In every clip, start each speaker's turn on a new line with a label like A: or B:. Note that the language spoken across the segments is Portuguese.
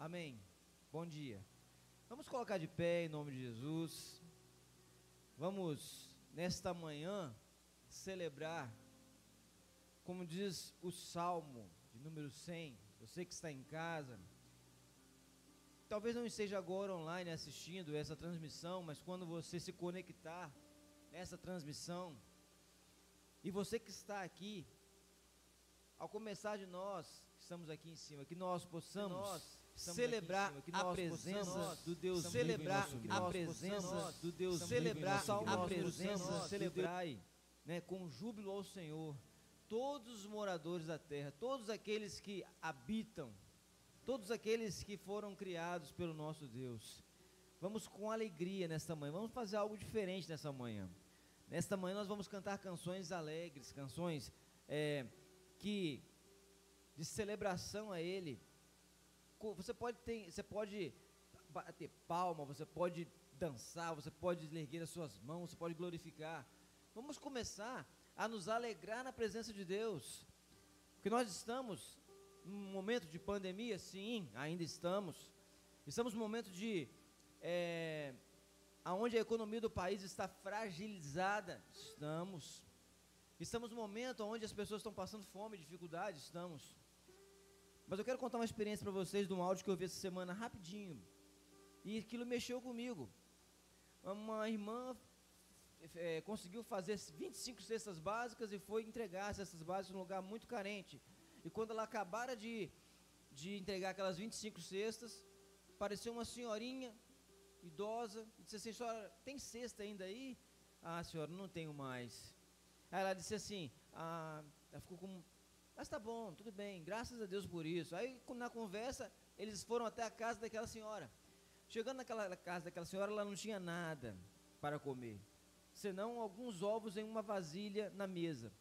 A: Amém. Bom dia. Vamos colocar de pé em nome de Jesus. Vamos, nesta manhã, celebrar, como diz o Salmo de número 100. Você que está em casa, talvez não esteja agora online assistindo essa transmissão, mas quando você se conectar nessa transmissão, e você que está aqui, ao começar de nós, que estamos aqui em cima, que nós possamos nós celebrar a presença do Deus celebrar a presença do Deus celebrar a presença celebrar né, com júbilo ao Senhor todos os moradores da terra todos aqueles que habitam todos aqueles que foram criados pelo nosso Deus. Vamos com alegria nesta manhã vamos fazer algo diferente nessa manhã. Nesta manhã nós vamos cantar canções alegres canções é, que de celebração a Ele você pode ter, você pode bater palma, você pode dançar, você pode erguer as suas mãos, você pode glorificar. Vamos começar a nos alegrar na presença de Deus. Porque nós estamos num momento de pandemia, sim, ainda estamos. Estamos num momento de é, aonde a economia do país está fragilizada, estamos. Estamos num momento onde as pessoas estão passando fome, dificuldade, estamos. Mas eu quero contar uma experiência para vocês de um áudio que eu vi essa semana rapidinho. E aquilo mexeu comigo. Uma irmã é, conseguiu fazer 25 cestas básicas e foi entregar cestas básicas num lugar muito carente. E quando ela acabara de, de entregar aquelas 25 cestas, apareceu uma senhorinha idosa e disse assim: Senhora, tem cesta ainda aí? Ah, senhora, não tenho mais. Aí ela disse assim: ah, ela ficou com mas tá bom, tudo bem, graças a Deus por isso. Aí na conversa, eles foram até a casa daquela senhora. Chegando naquela casa daquela senhora, ela não tinha nada para comer, senão alguns ovos em uma vasilha na mesa.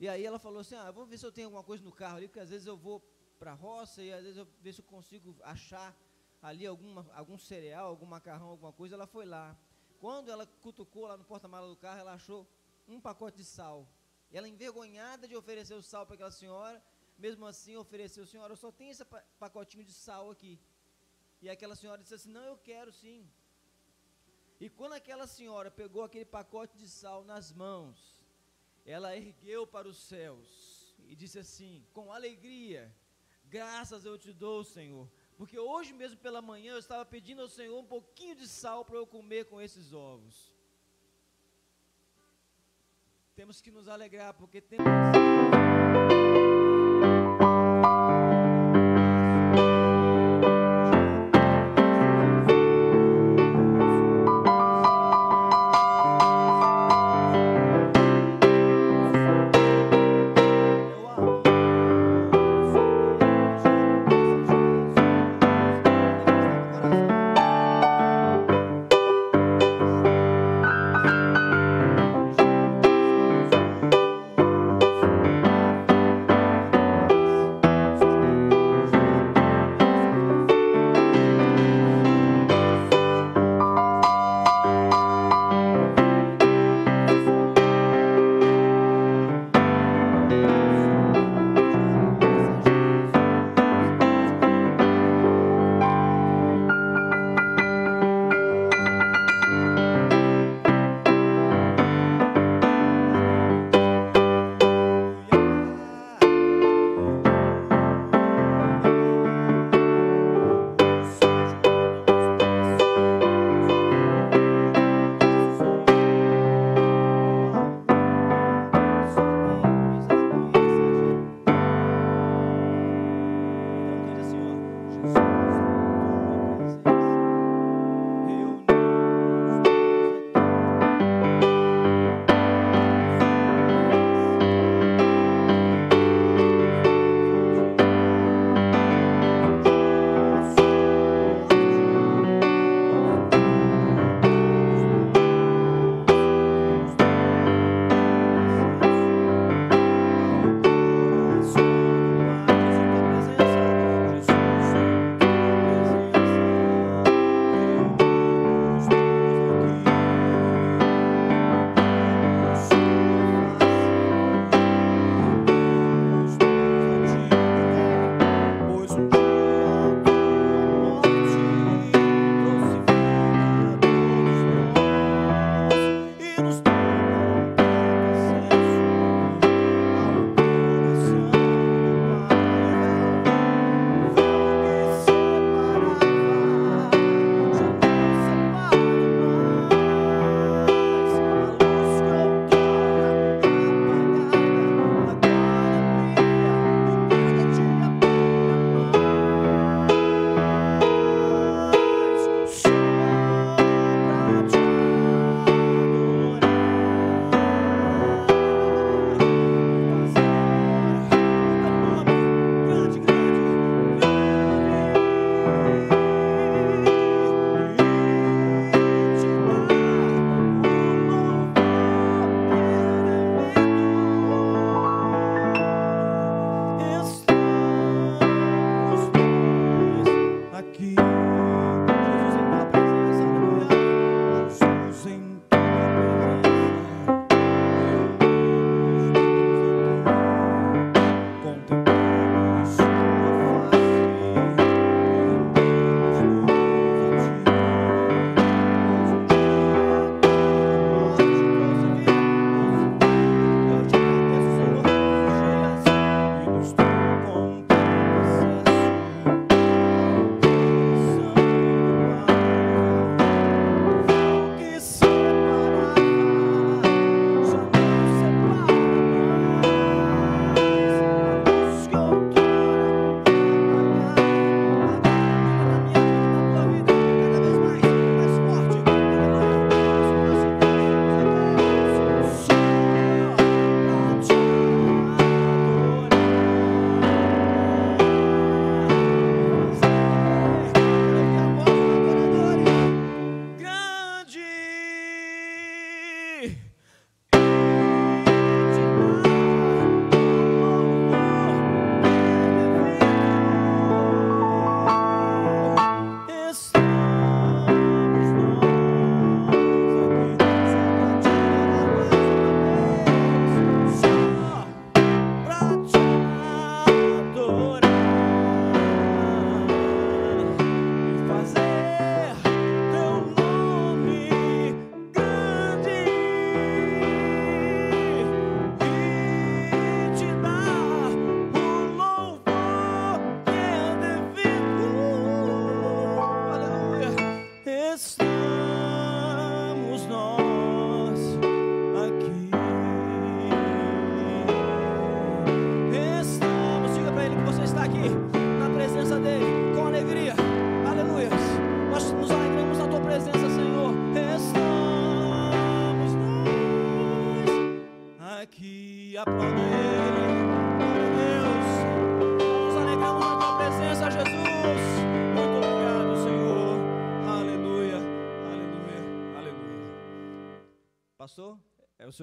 A: E aí ela falou assim: Ah, vou ver se eu tenho alguma coisa no carro ali, porque às vezes eu vou para a roça e às vezes eu ver se eu consigo achar ali alguma, algum cereal, algum macarrão, alguma coisa. Ela foi lá. Quando ela cutucou lá no porta-mala do carro, ela achou um pacote de sal. E ela, envergonhada de oferecer o sal para aquela senhora, mesmo assim ofereceu, senhora, eu só tenho esse pacotinho de sal aqui. E aquela senhora disse assim: Não, eu quero sim. E quando aquela senhora pegou aquele pacote de sal nas mãos, ela ergueu para os céus e disse assim, com alegria: Graças eu te dou, Senhor, porque hoje mesmo pela manhã eu estava pedindo ao Senhor um pouquinho de sal para eu comer com esses ovos temos que nos alegrar, porque temos.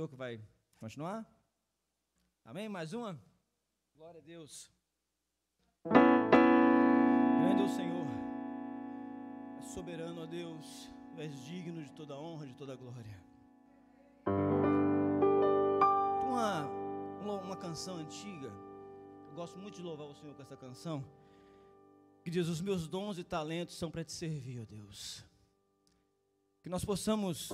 A: Que vai continuar? Amém? Mais uma? Glória a Deus. Grande é o Senhor, é soberano a Deus, tu és digno de toda honra, de toda glória. Uma, uma canção antiga, eu gosto muito de louvar o Senhor com essa canção, que diz: Os meus dons e talentos são para te servir, ó Deus. Que nós possamos,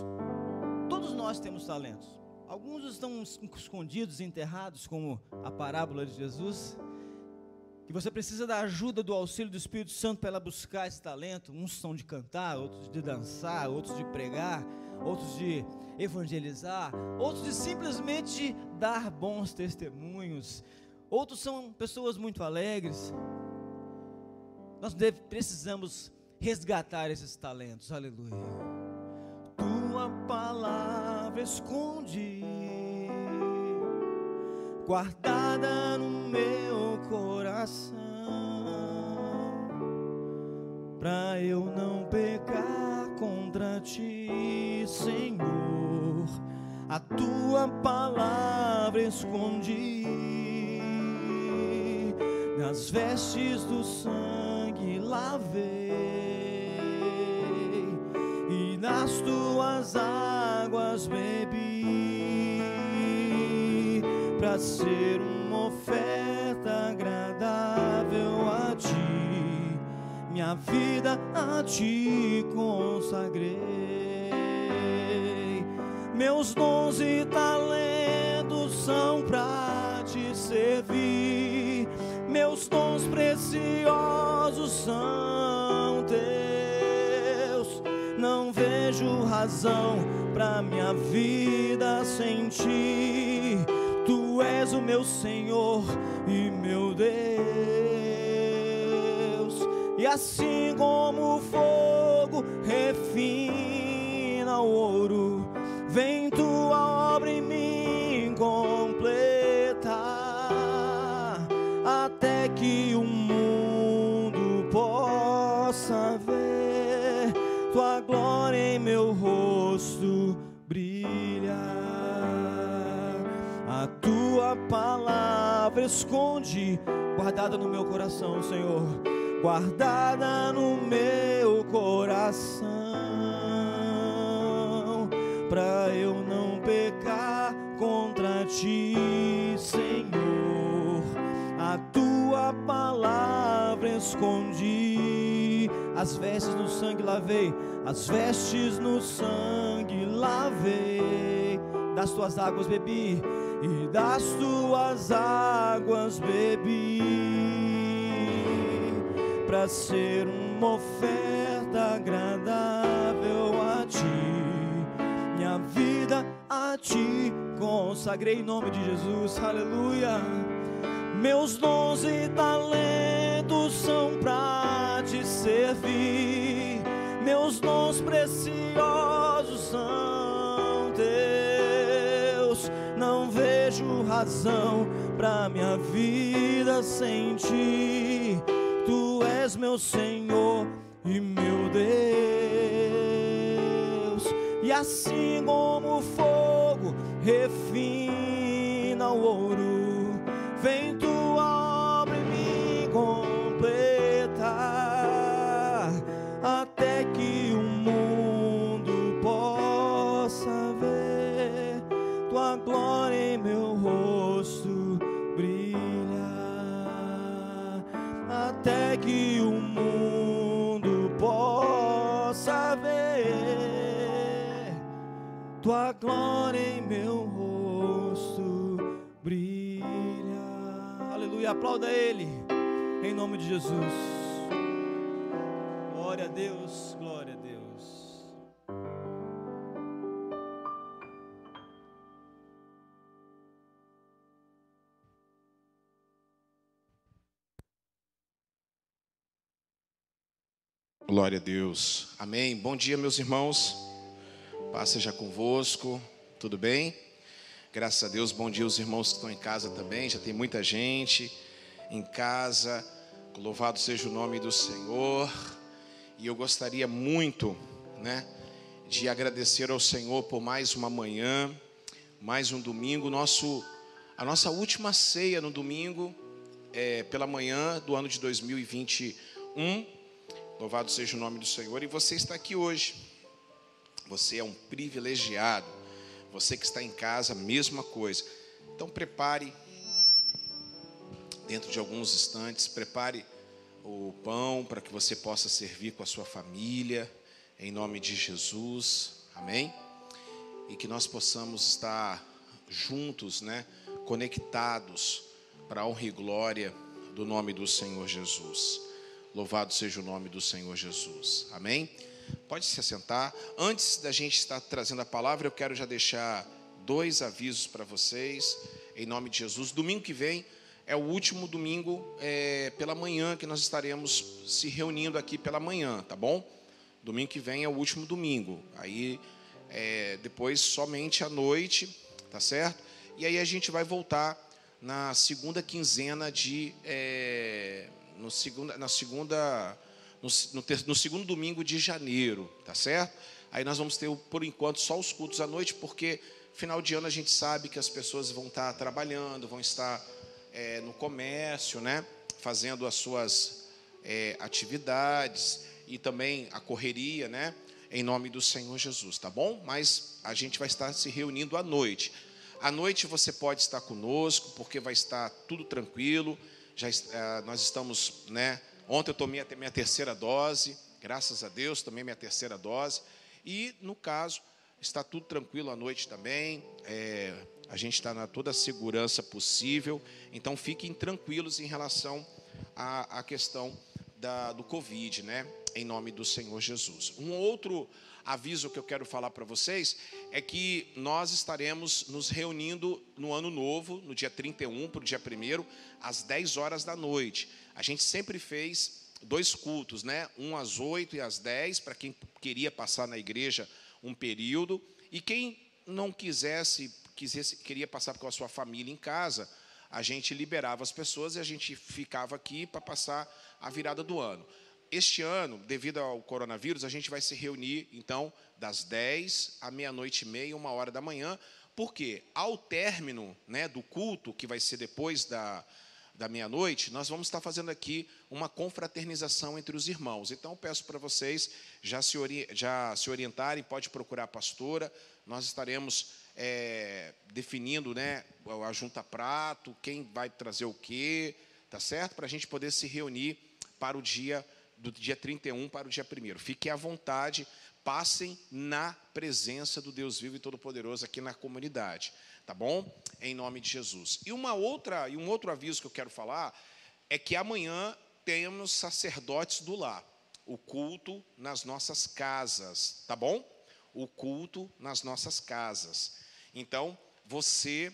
A: todos nós temos talentos, alguns estão escondidos, enterrados, como a parábola de Jesus que você precisa da ajuda do auxílio do Espírito Santo para ela buscar esse talento. Uns são de cantar, outros de dançar, outros de pregar, outros de evangelizar, outros de simplesmente dar bons testemunhos. Outros são pessoas muito alegres. Nós deve, precisamos resgatar esses talentos. Aleluia. Tua palavra esconde guardada no meu coração, para eu não pecar contra ti, Senhor. A tua palavra escondi nas vestes do sangue lavei e nas tuas águas bebi para ser uma oferta agradável a ti, minha vida a ti consagrei. Meus dons e talentos são para te servir, meus dons preciosos são teus. Não vejo razão para minha vida sem ti Tu és o meu Senhor e meu Deus. E assim como o fogo refina o ouro, vem palavra esconde, guardada no meu coração, Senhor, guardada no meu coração, para eu não pecar contra ti, Senhor. A tua palavra escondi, as vestes no sangue lavei, as vestes no sangue lavei, das tuas águas bebi e das tuas águas bebi, para ser uma oferta agradável a ti, minha vida a ti consagrei em nome de Jesus, aleluia. Meus dons e talentos são para te servir, meus dons preciosos são razão pra minha vida sem ti. Tu és meu Senhor e meu Deus. E assim como o fogo refina o ouro, vem tua tua glória em meu rosto brilha. Aleluia, aplauda Ele, em nome de Jesus. Glória a Deus, glória a Deus.
B: Glória a Deus. Amém. Bom dia, meus irmãos. Paz seja convosco. Tudo bem? Graças a Deus. Bom dia, os irmãos que estão em casa também. Já tem muita gente em casa. Louvado seja o nome do Senhor. E eu gostaria muito, né, de agradecer ao Senhor por mais uma manhã, mais um domingo, nosso, a nossa última ceia no domingo, é, pela manhã do ano de 2021. Louvado seja o nome do Senhor. E você está aqui hoje. Você é um privilegiado. Você que está em casa, mesma coisa. Então prepare, dentro de alguns instantes, prepare o pão para que você possa servir com a sua família, em nome de Jesus. Amém? E que nós possamos estar juntos, né? Conectados para a honra e glória do nome do Senhor Jesus. Louvado seja o nome do Senhor Jesus. Amém? Pode se assentar. Antes da gente estar trazendo a palavra, eu quero já deixar dois avisos para vocês, em nome de Jesus. Domingo que vem é o último domingo é, pela manhã que nós estaremos se reunindo aqui pela manhã, tá bom? Domingo que vem é o último domingo. Aí é, depois somente à noite, tá certo? E aí a gente vai voltar na segunda quinzena de. É, no segunda, na segunda. No, no, no, segundo domingo de janeiro, tá certo? Aí nós vamos ter, por enquanto, só os cultos à noite, porque final de ano a gente sabe que as pessoas vão estar trabalhando, vão estar é, no comércio, né? Fazendo as suas é, atividades e também a correria, né? Em nome do Senhor Jesus, tá bom? Mas a gente vai estar se reunindo à noite. À noite você pode estar conosco, porque vai estar tudo tranquilo. Já é, nós estamos, né? Ontem eu tomei a minha terceira dose, graças a Deus, tomei minha terceira dose. E no caso está tudo tranquilo à noite também. É, a gente está na toda a segurança possível. Então fiquem tranquilos em relação à, à questão da, do Covid, né? Em nome do Senhor Jesus. Um outro aviso que eu quero falar para vocês é que nós estaremos nos reunindo no ano novo, no dia 31 para o dia 1 às 10 horas da noite. A gente sempre fez dois cultos, né? Um às 8 e às 10, para quem queria passar na igreja um período, e quem não quisesse, quisesse, queria passar com a sua família em casa, a gente liberava as pessoas e a gente ficava aqui para passar a virada do ano. Este ano, devido ao coronavírus, a gente vai se reunir, então, das 10 à meia-noite e meia, uma hora da manhã, porque ao término né, do culto, que vai ser depois da, da meia-noite, nós vamos estar fazendo aqui uma confraternização entre os irmãos. Então, peço para vocês já se, já se orientarem, pode procurar a pastora, nós estaremos é, definindo né, a junta prato, quem vai trazer o quê, tá certo? Para a gente poder se reunir para o dia do dia 31 para o dia 1. Fiquem à vontade, passem na presença do Deus vivo e todo-poderoso aqui na comunidade, tá bom? Em nome de Jesus. E uma outra e um outro aviso que eu quero falar é que amanhã temos sacerdotes do lar, o culto nas nossas casas, tá bom? O culto nas nossas casas. Então, você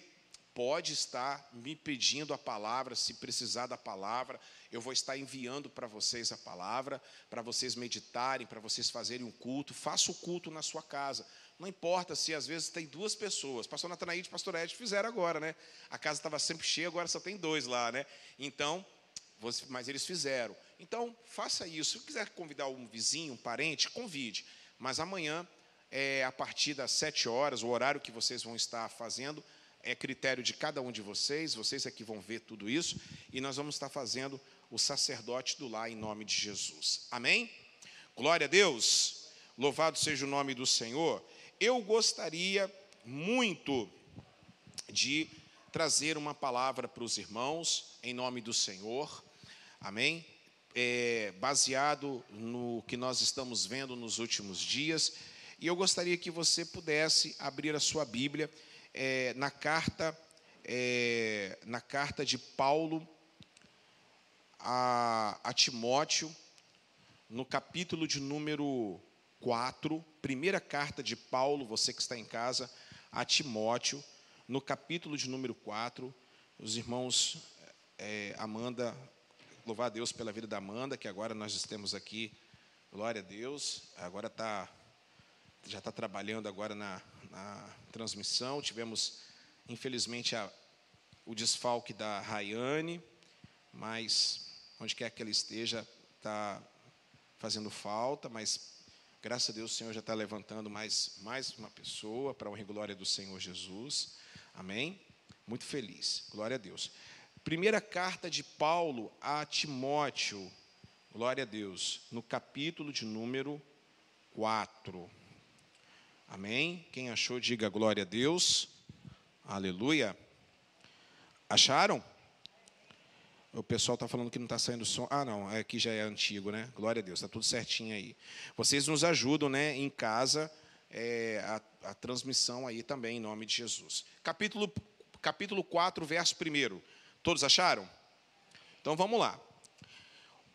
B: pode estar me pedindo a palavra, se precisar da palavra, eu vou estar enviando para vocês a palavra, para vocês meditarem, para vocês fazerem um culto. Faça o culto na sua casa. Não importa se às vezes tem duas pessoas. Pastor Natanaíde e Pastor Ed fizeram agora, né? A casa estava sempre cheia, agora só tem dois lá, né? Então, mas eles fizeram. Então, faça isso. Se quiser convidar um vizinho, um parente, convide. Mas amanhã, é, a partir das sete horas, o horário que vocês vão estar fazendo, é critério de cada um de vocês, vocês é que vão ver tudo isso, e nós vamos estar fazendo o sacerdote do lar em nome de Jesus. Amém? Glória a Deus. Louvado seja o nome do Senhor. Eu gostaria muito de trazer uma palavra para os irmãos em nome do Senhor. Amém? É, baseado no que nós estamos vendo nos últimos dias. E eu gostaria que você pudesse abrir a sua Bíblia é, na carta é, na carta de Paulo a, a Timóteo, no capítulo de número 4, primeira carta de Paulo, você que está em casa, a Timóteo, no capítulo de número 4, os irmãos é, Amanda, louvar a Deus pela vida da Amanda, que agora nós estamos aqui, glória a Deus, agora está, já está trabalhando agora na, na transmissão, tivemos, infelizmente, a, o desfalque da Rayane, mas onde quer que ela esteja, está fazendo falta, mas Graças a Deus o Senhor já está levantando mais, mais uma pessoa para a honra e glória do Senhor Jesus. Amém? Muito feliz. Glória a Deus. Primeira carta de Paulo a Timóteo. Glória a Deus. No capítulo de número 4. Amém? Quem achou, diga glória a Deus. Aleluia. Acharam? O pessoal está falando que não está saindo som. Ah, não, aqui é já é antigo, né? Glória a Deus, está tudo certinho aí. Vocês nos ajudam, né, em casa, é, a, a, transmissão aí também, em nome de Jesus. Capítulo, capítulo 4, verso 1. Todos acharam? Então vamos lá.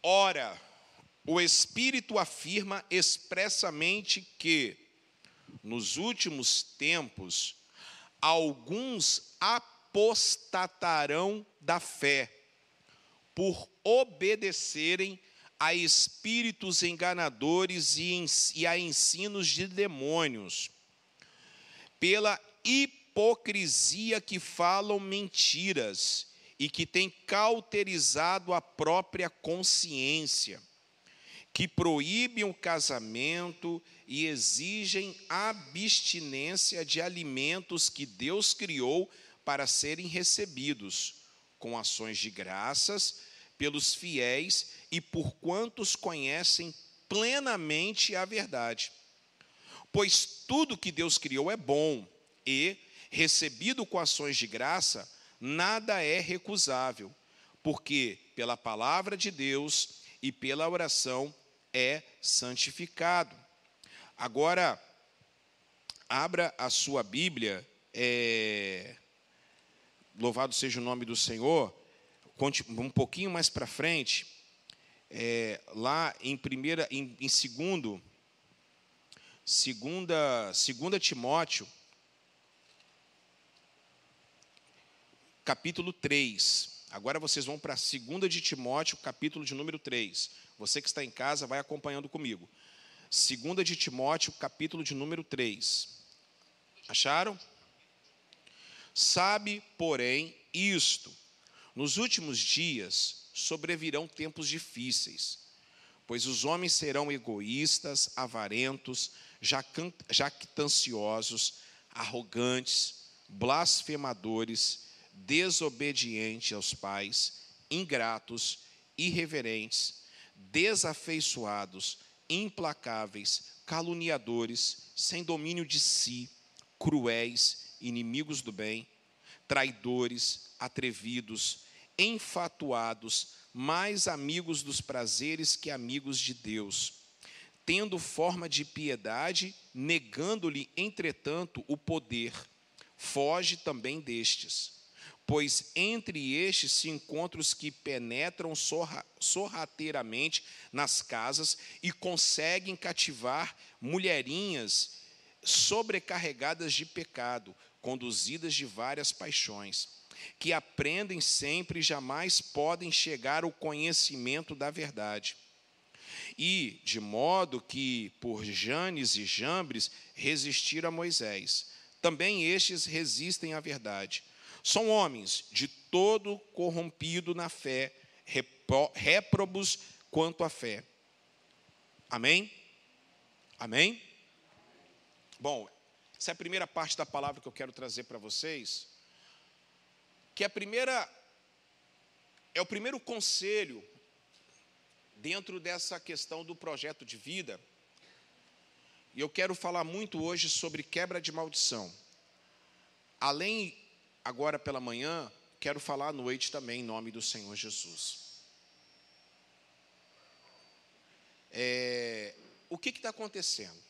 B: Ora, o Espírito afirma expressamente que, nos últimos tempos, alguns apostatarão da fé por obedecerem a espíritos enganadores e a ensinos de demônios, pela hipocrisia que falam mentiras e que têm cauterizado a própria consciência, que proíbem o casamento e exigem abstinência de alimentos que Deus criou para serem recebidos, com ações de graças pelos fiéis e por quantos conhecem plenamente a verdade. Pois tudo que Deus criou é bom e, recebido com ações de graça, nada é recusável, porque pela palavra de Deus e pela oração é santificado. Agora, abra a sua Bíblia, é, louvado seja o nome do Senhor, um pouquinho mais para frente, é, lá em primeira, em, em segundo, segunda, segunda Timóteo, capítulo 3. Agora vocês vão para segunda de Timóteo, capítulo de número 3. Você que está em casa vai acompanhando comigo. Segunda de Timóteo, capítulo de número 3. Acharam? Sabe, porém, isto: nos últimos dias sobrevirão tempos difíceis, pois os homens serão egoístas, avarentos, jactanciosos, arrogantes, blasfemadores, desobedientes aos pais, ingratos, irreverentes, desafeiçoados, implacáveis, caluniadores, sem domínio de si, cruéis, inimigos do bem, traidores, atrevidos, enfatuados, mais amigos dos prazeres que amigos de Deus, tendo forma de piedade, negando-lhe, entretanto, o poder. Foge também destes, pois entre estes se encontram os que penetram sorra, sorrateiramente nas casas e conseguem cativar mulherinhas sobrecarregadas de pecado, conduzidas de várias paixões que aprendem sempre e jamais podem chegar ao conhecimento da verdade. E, de modo que, por Janes e Jambres, resistiram a Moisés. Também estes resistem à verdade. São homens de todo corrompido na fé, réprobos quanto à fé. Amém? Amém? Bom, essa é a primeira parte da palavra que eu quero trazer para vocês que a primeira é o primeiro conselho dentro dessa questão do projeto de vida. E eu quero falar muito hoje sobre quebra de maldição. Além agora pela manhã, quero falar à noite também em nome do Senhor Jesus. É, o que está acontecendo?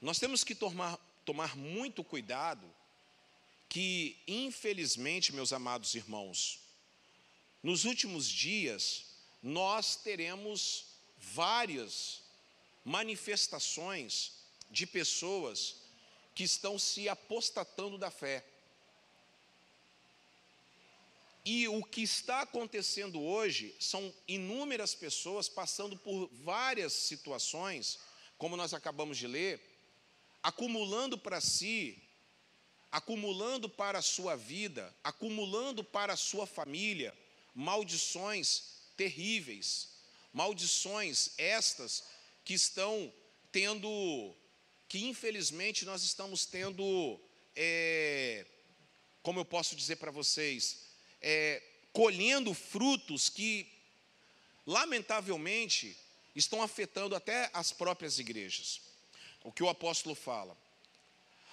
B: Nós temos que tomar, tomar muito cuidado que, infelizmente, meus amados irmãos, nos últimos dias, nós teremos várias manifestações de pessoas que estão se apostatando da fé. E o que está acontecendo hoje são inúmeras pessoas passando por várias situações, como nós acabamos de ler, acumulando para si acumulando para a sua vida, acumulando para a sua família maldições terríveis, maldições estas que estão tendo, que infelizmente nós estamos tendo, é, como eu posso dizer para vocês, é, colhendo frutos que, lamentavelmente, estão afetando até as próprias igrejas. O que o apóstolo fala.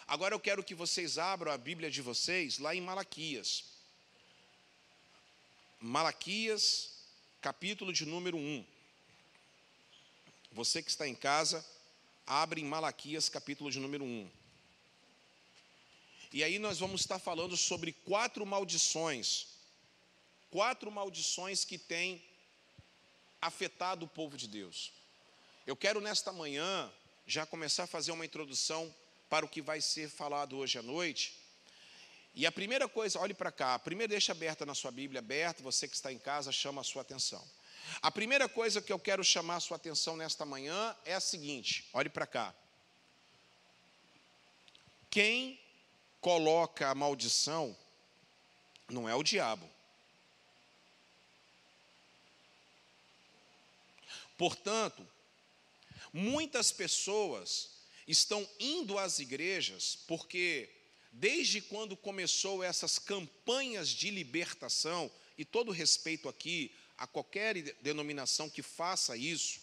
B: Agora eu quero que vocês abram a Bíblia de vocês lá em Malaquias. Malaquias, capítulo de número 1. Você que está em casa, abre em Malaquias, capítulo de número 1. E aí nós vamos estar falando sobre quatro maldições. Quatro maldições que têm afetado o povo de Deus. Eu quero nesta manhã já começar a fazer uma introdução para o que vai ser falado hoje à noite. E a primeira coisa, olhe para cá, primeiro deixa aberta na sua Bíblia, aberta, você que está em casa, chama a sua atenção. A primeira coisa que eu quero chamar a sua atenção nesta manhã é a seguinte, olhe para cá. Quem coloca a maldição não é o diabo. Portanto, muitas pessoas estão indo às igrejas porque, desde quando começou essas campanhas de libertação, e todo respeito aqui a qualquer denominação que faça isso,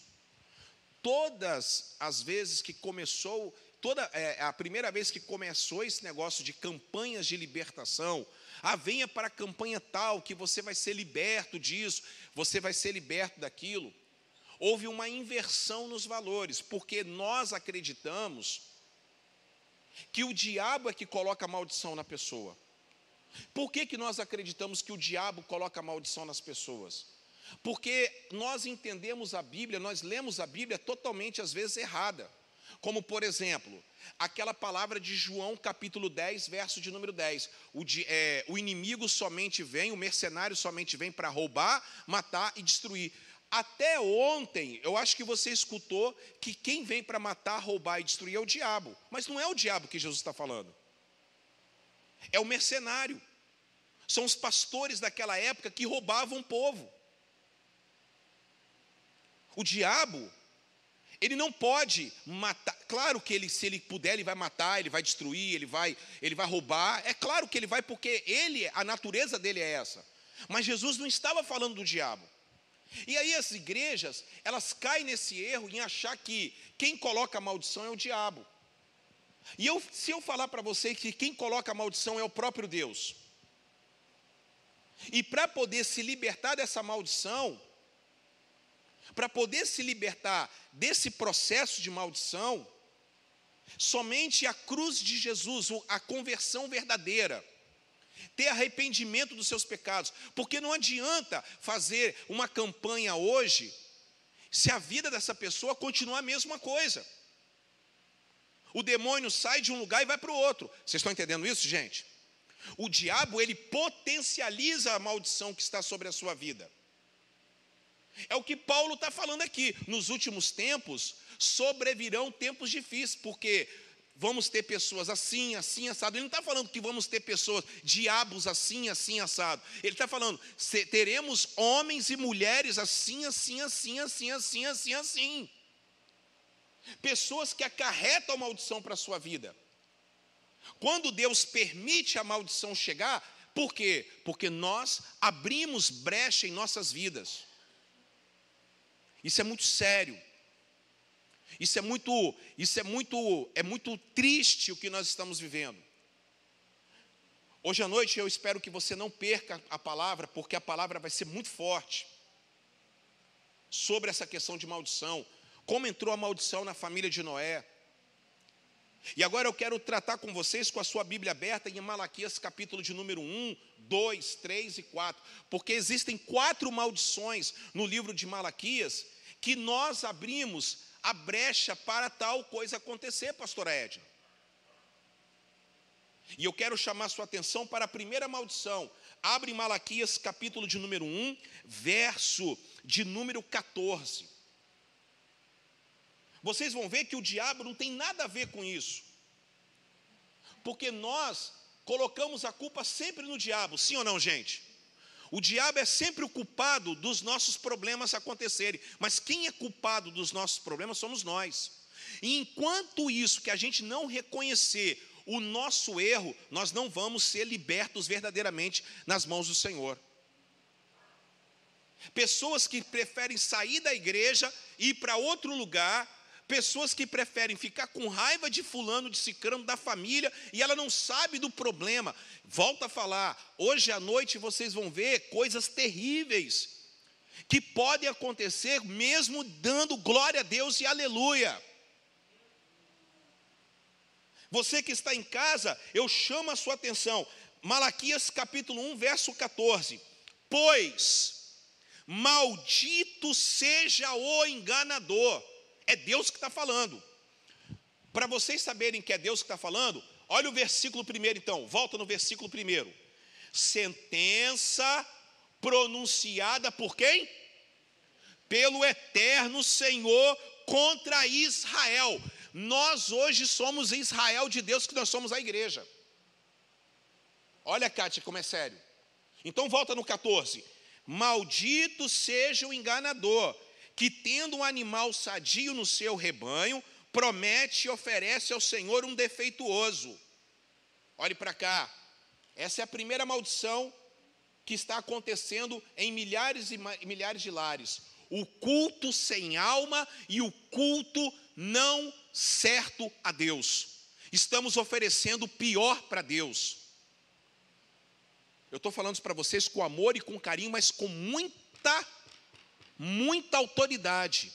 B: todas as vezes que começou, toda é, a primeira vez que começou esse negócio de campanhas de libertação, ah, venha para a campanha tal, que você vai ser liberto disso, você vai ser liberto daquilo houve uma inversão nos valores, porque nós acreditamos que o diabo é que coloca maldição na pessoa. Por que, que nós acreditamos que o diabo coloca maldição nas pessoas? Porque nós entendemos a Bíblia, nós lemos a Bíblia totalmente, às vezes, errada. Como, por exemplo, aquela palavra de João, capítulo 10, verso de número 10. O, de, é, o inimigo somente vem, o mercenário somente vem para roubar, matar e destruir. Até ontem, eu acho que você escutou que quem vem para matar, roubar e destruir é o diabo. Mas não é o diabo que Jesus está falando. É o mercenário. São os pastores daquela época que roubavam o povo. O diabo, ele não pode matar. Claro que ele, se ele puder, ele vai matar, ele vai destruir, ele vai, ele vai roubar. É claro que ele vai, porque ele, a natureza dele é essa. Mas Jesus não estava falando do diabo. E aí as igrejas, elas caem nesse erro em achar que quem coloca a maldição é o diabo. E eu, se eu falar para você que quem coloca a maldição é o próprio Deus, e para poder se libertar dessa maldição, para poder se libertar desse processo de maldição, somente a cruz de Jesus, a conversão verdadeira, ter arrependimento dos seus pecados, porque não adianta fazer uma campanha hoje se a vida dessa pessoa continuar a mesma coisa. O demônio sai de um lugar e vai para o outro. Vocês estão entendendo isso, gente? O diabo, ele potencializa a maldição que está sobre a sua vida. É o que Paulo está falando aqui. Nos últimos tempos, sobrevirão tempos difíceis, porque vamos ter pessoas assim, assim, assado. Ele não está falando que vamos ter pessoas, diabos assim, assim, assado. Ele está falando, teremos homens e mulheres assim, assim, assim, assim, assim, assim, assim. Pessoas que acarretam maldição para a sua vida. Quando Deus permite a maldição chegar, por quê? Porque nós abrimos brecha em nossas vidas. Isso é muito sério. Isso é muito, isso é muito, é muito triste o que nós estamos vivendo. Hoje à noite eu espero que você não perca a palavra, porque a palavra vai ser muito forte sobre essa questão de maldição. Como entrou a maldição na família de Noé. E agora eu quero tratar com vocês com a sua Bíblia aberta em Malaquias capítulo de número 1, 2, 3 e 4, porque existem quatro maldições no livro de Malaquias que nós abrimos a brecha para tal coisa acontecer, pastora Edna. E eu quero chamar sua atenção para a primeira maldição. Abre Malaquias, capítulo de número 1, verso de número 14. Vocês vão ver que o diabo não tem nada a ver com isso. Porque nós colocamos a culpa sempre no diabo, sim ou não, gente? O diabo é sempre o culpado dos nossos problemas acontecerem, mas quem é culpado dos nossos problemas somos nós. E enquanto isso, que a gente não reconhecer o nosso erro, nós não vamos ser libertos verdadeiramente nas mãos do Senhor. Pessoas que preferem sair da igreja e ir para outro lugar, pessoas que preferem ficar com raiva de fulano, de cicrano, da família, e ela não sabe do problema. Volta a falar, hoje à noite vocês vão ver coisas terríveis que podem acontecer mesmo dando glória a Deus e aleluia. Você que está em casa, eu chamo a sua atenção. Malaquias capítulo 1, verso 14. Pois maldito seja o enganador. É Deus que está falando. Para vocês saberem que é Deus que está falando, olha o versículo primeiro então, volta no versículo primeiro. Sentença pronunciada por quem? Pelo eterno Senhor contra Israel. Nós hoje somos Israel de Deus, que nós somos a igreja. Olha, Kátia, como é sério. Então volta no 14. Maldito seja o enganador, que tendo um animal sadio no seu rebanho, promete e oferece ao Senhor um defeituoso. Olhe para cá. Essa é a primeira maldição que está acontecendo em milhares e milhares de lares. O culto sem alma e o culto não certo a Deus. Estamos oferecendo o pior para Deus. Eu estou falando isso para vocês com amor e com carinho, mas com muita, muita autoridade.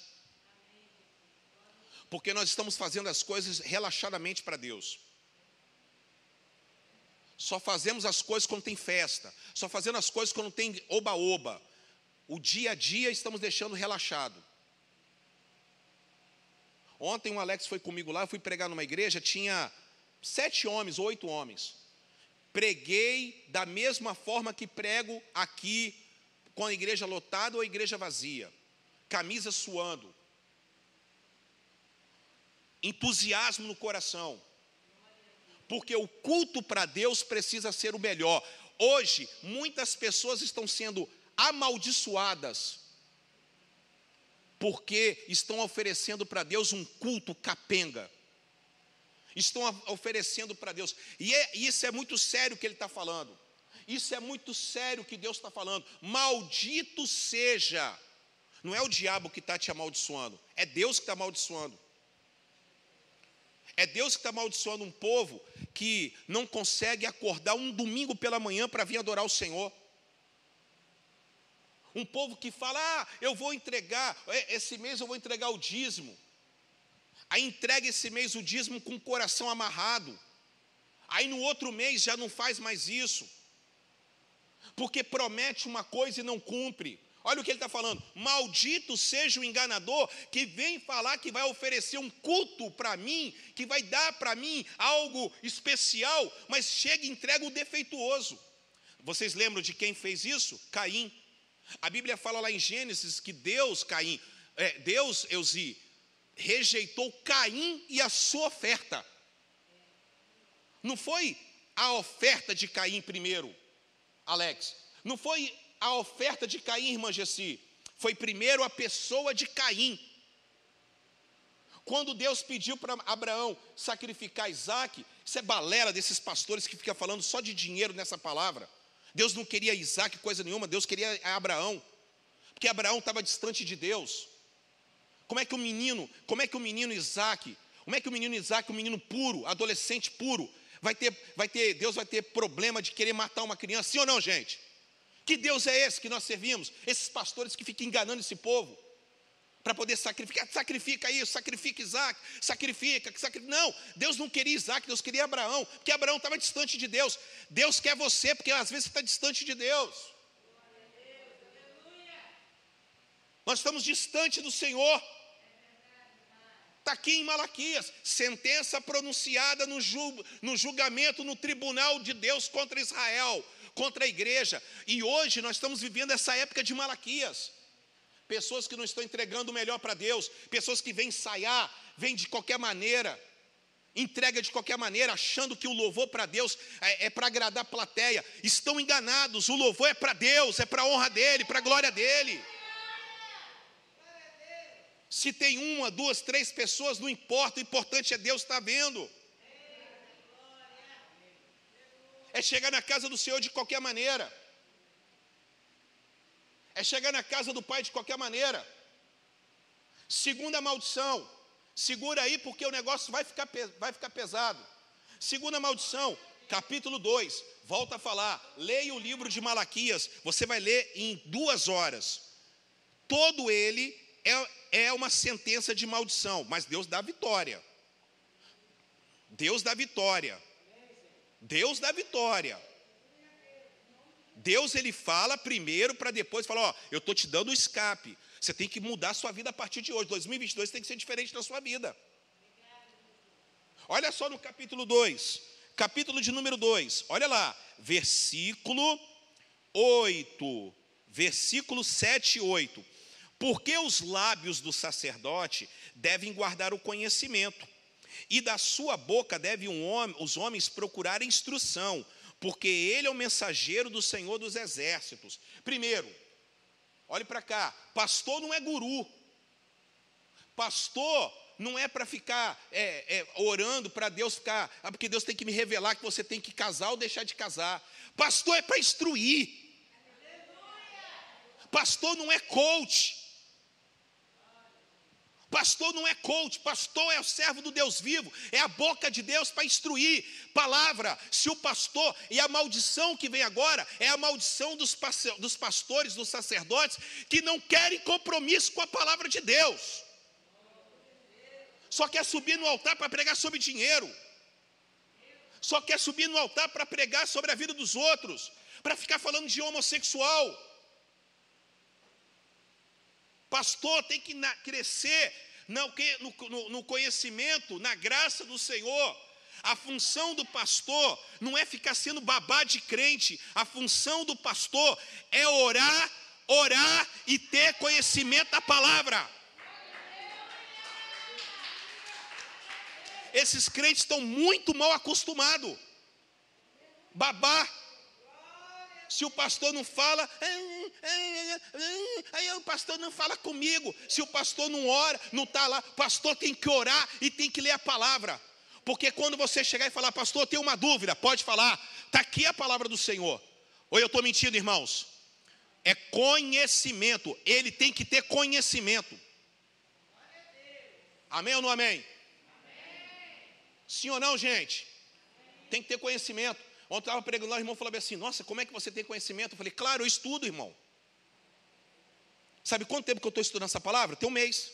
B: Porque nós estamos fazendo as coisas relaxadamente para Deus. Só fazemos as coisas quando tem festa. Só fazendo as coisas quando tem oba-oba. O dia a dia estamos deixando relaxado. Ontem o Alex foi comigo lá, eu fui pregar numa igreja, tinha sete homens, oito homens. Preguei da mesma forma que prego aqui, com a igreja lotada ou a igreja vazia. Camisa suando. Entusiasmo no coração. Porque o culto para Deus precisa ser o melhor. Hoje, muitas pessoas estão sendo amaldiçoadas porque estão oferecendo para Deus um culto capenga. Estão oferecendo para Deus, e, é, isso é muito sério que ele está falando. Isso é muito sério que Deus está falando. Maldito seja. Não é o diabo que está te amaldiçoando, é Deus que está amaldiçoando. É Deus que está amaldiçoando um povo que não consegue acordar um domingo pela manhã para vir adorar o Senhor. Um povo que fala: ah, eu vou entregar, é, esse mês eu vou entregar o dízimo. Aí entrega esse mês o dízimo com o coração amarrado. Aí no outro mês já não faz mais isso. Porque promete uma coisa e não cumpre. Olha o que ele está falando. Maldito seja o enganador que vem falar que vai oferecer um culto para mim, que vai dar para mim algo especial, mas chega e entrega o defeituoso. Vocês lembram de quem fez isso? Caim. A Bíblia fala lá em Gênesis que Deus, Caim, é, Deus, Eusi, rejeitou Caim e a sua oferta. Não foi a oferta de Caim primeiro, Alex. Não foi a oferta de Caim, irmã Gessi. Foi primeiro a pessoa de Caim. Quando Deus pediu para Abraão sacrificar Isaac, isso é balela desses pastores que ficam falando só de dinheiro nessa palavra. Deus não queria Isaac coisa nenhuma, Deus queria Abraão, porque Abraão estava distante de Deus. Como é que o menino, como é que o menino Isaac, como é que o menino Isaac, o menino puro, adolescente puro, vai ter, vai ter, Deus vai ter problema de querer matar uma criança, sim ou não, gente? Que Deus é esse que nós servimos? Esses pastores que ficam enganando esse povo para poder sacrificar. Sacrifica isso, sacrifica Isaac, sacrifica, sacrifica. Não, Deus não queria Isaac, Deus queria Abraão, porque Abraão estava distante de Deus. Deus quer você, porque às vezes você está distante de Deus. Nós estamos distante do Senhor. Está aqui em Malaquias, sentença pronunciada no, no julgamento no tribunal de Deus contra Israel, contra a igreja. E hoje nós estamos vivendo essa época de Malaquias pessoas que não estão entregando o melhor para Deus, pessoas que vêm ensaiar, vêm de qualquer maneira, entrega de qualquer maneira, achando que o louvor para Deus é, é para agradar a plateia, estão enganados, o louvor é para Deus, é para a honra dele, para a glória dele. Se tem uma, duas, três pessoas, não importa, o importante é Deus estar vendo. É chegar na casa do Senhor de qualquer maneira. É chegar na casa do Pai de qualquer maneira. Segunda maldição. Segura aí porque o negócio vai ficar, vai ficar pesado. Segunda maldição, capítulo 2. Volta a falar. Leia o livro de Malaquias. Você vai ler em duas horas. Todo ele é, é uma sentença de maldição, mas Deus dá vitória. Deus dá vitória. Deus dá vitória. Deus ele fala primeiro para depois falar, ó, eu estou te dando o escape. Você tem que mudar a sua vida a partir de hoje. 2022 tem que ser diferente na sua vida. Olha só no capítulo 2, capítulo de número 2, olha lá, versículo 8, versículo 7 e 8. Porque os lábios do sacerdote devem guardar o conhecimento, e da sua boca devem um homem, os homens procurar instrução, porque ele é o mensageiro do Senhor dos exércitos. Primeiro, olhe para cá, pastor não é guru, pastor não é para ficar é, é, orando para Deus ficar, ah, porque Deus tem que me revelar que você tem que casar ou deixar de casar. Pastor é para instruir. Pastor não é coach. Pastor não é coach, pastor é o servo do Deus vivo, é a boca de Deus para instruir. Palavra, se o pastor, e a maldição que vem agora, é a maldição dos, pastores, dos sacerdotes, que não querem compromisso com a palavra de Deus só quer subir no altar para pregar sobre dinheiro, só quer subir no altar para pregar sobre a vida dos outros, para ficar falando de homossexual. Pastor tem que crescer no, no, no conhecimento, na graça do Senhor. A função do pastor não é ficar sendo babá de crente, a função do pastor é orar, orar e ter conhecimento da palavra. Esses crentes estão muito mal acostumados. Babá. Se o pastor não fala, aí o pastor não fala comigo. Se o pastor não ora, não está lá, o pastor tem que orar e tem que ler a palavra. Porque quando você chegar e falar, pastor, tem uma dúvida, pode falar, está aqui a palavra do Senhor. Ou eu estou mentindo, irmãos? É conhecimento, ele tem que ter conhecimento. Amém ou não amém? Sim ou não, gente? Tem que ter conhecimento. Ontem eu estava pregando lá, o irmão falou assim: Nossa, como é que você tem conhecimento? Eu falei: Claro, eu estudo, irmão. Sabe quanto tempo que eu estou estudando essa palavra? Tem um mês.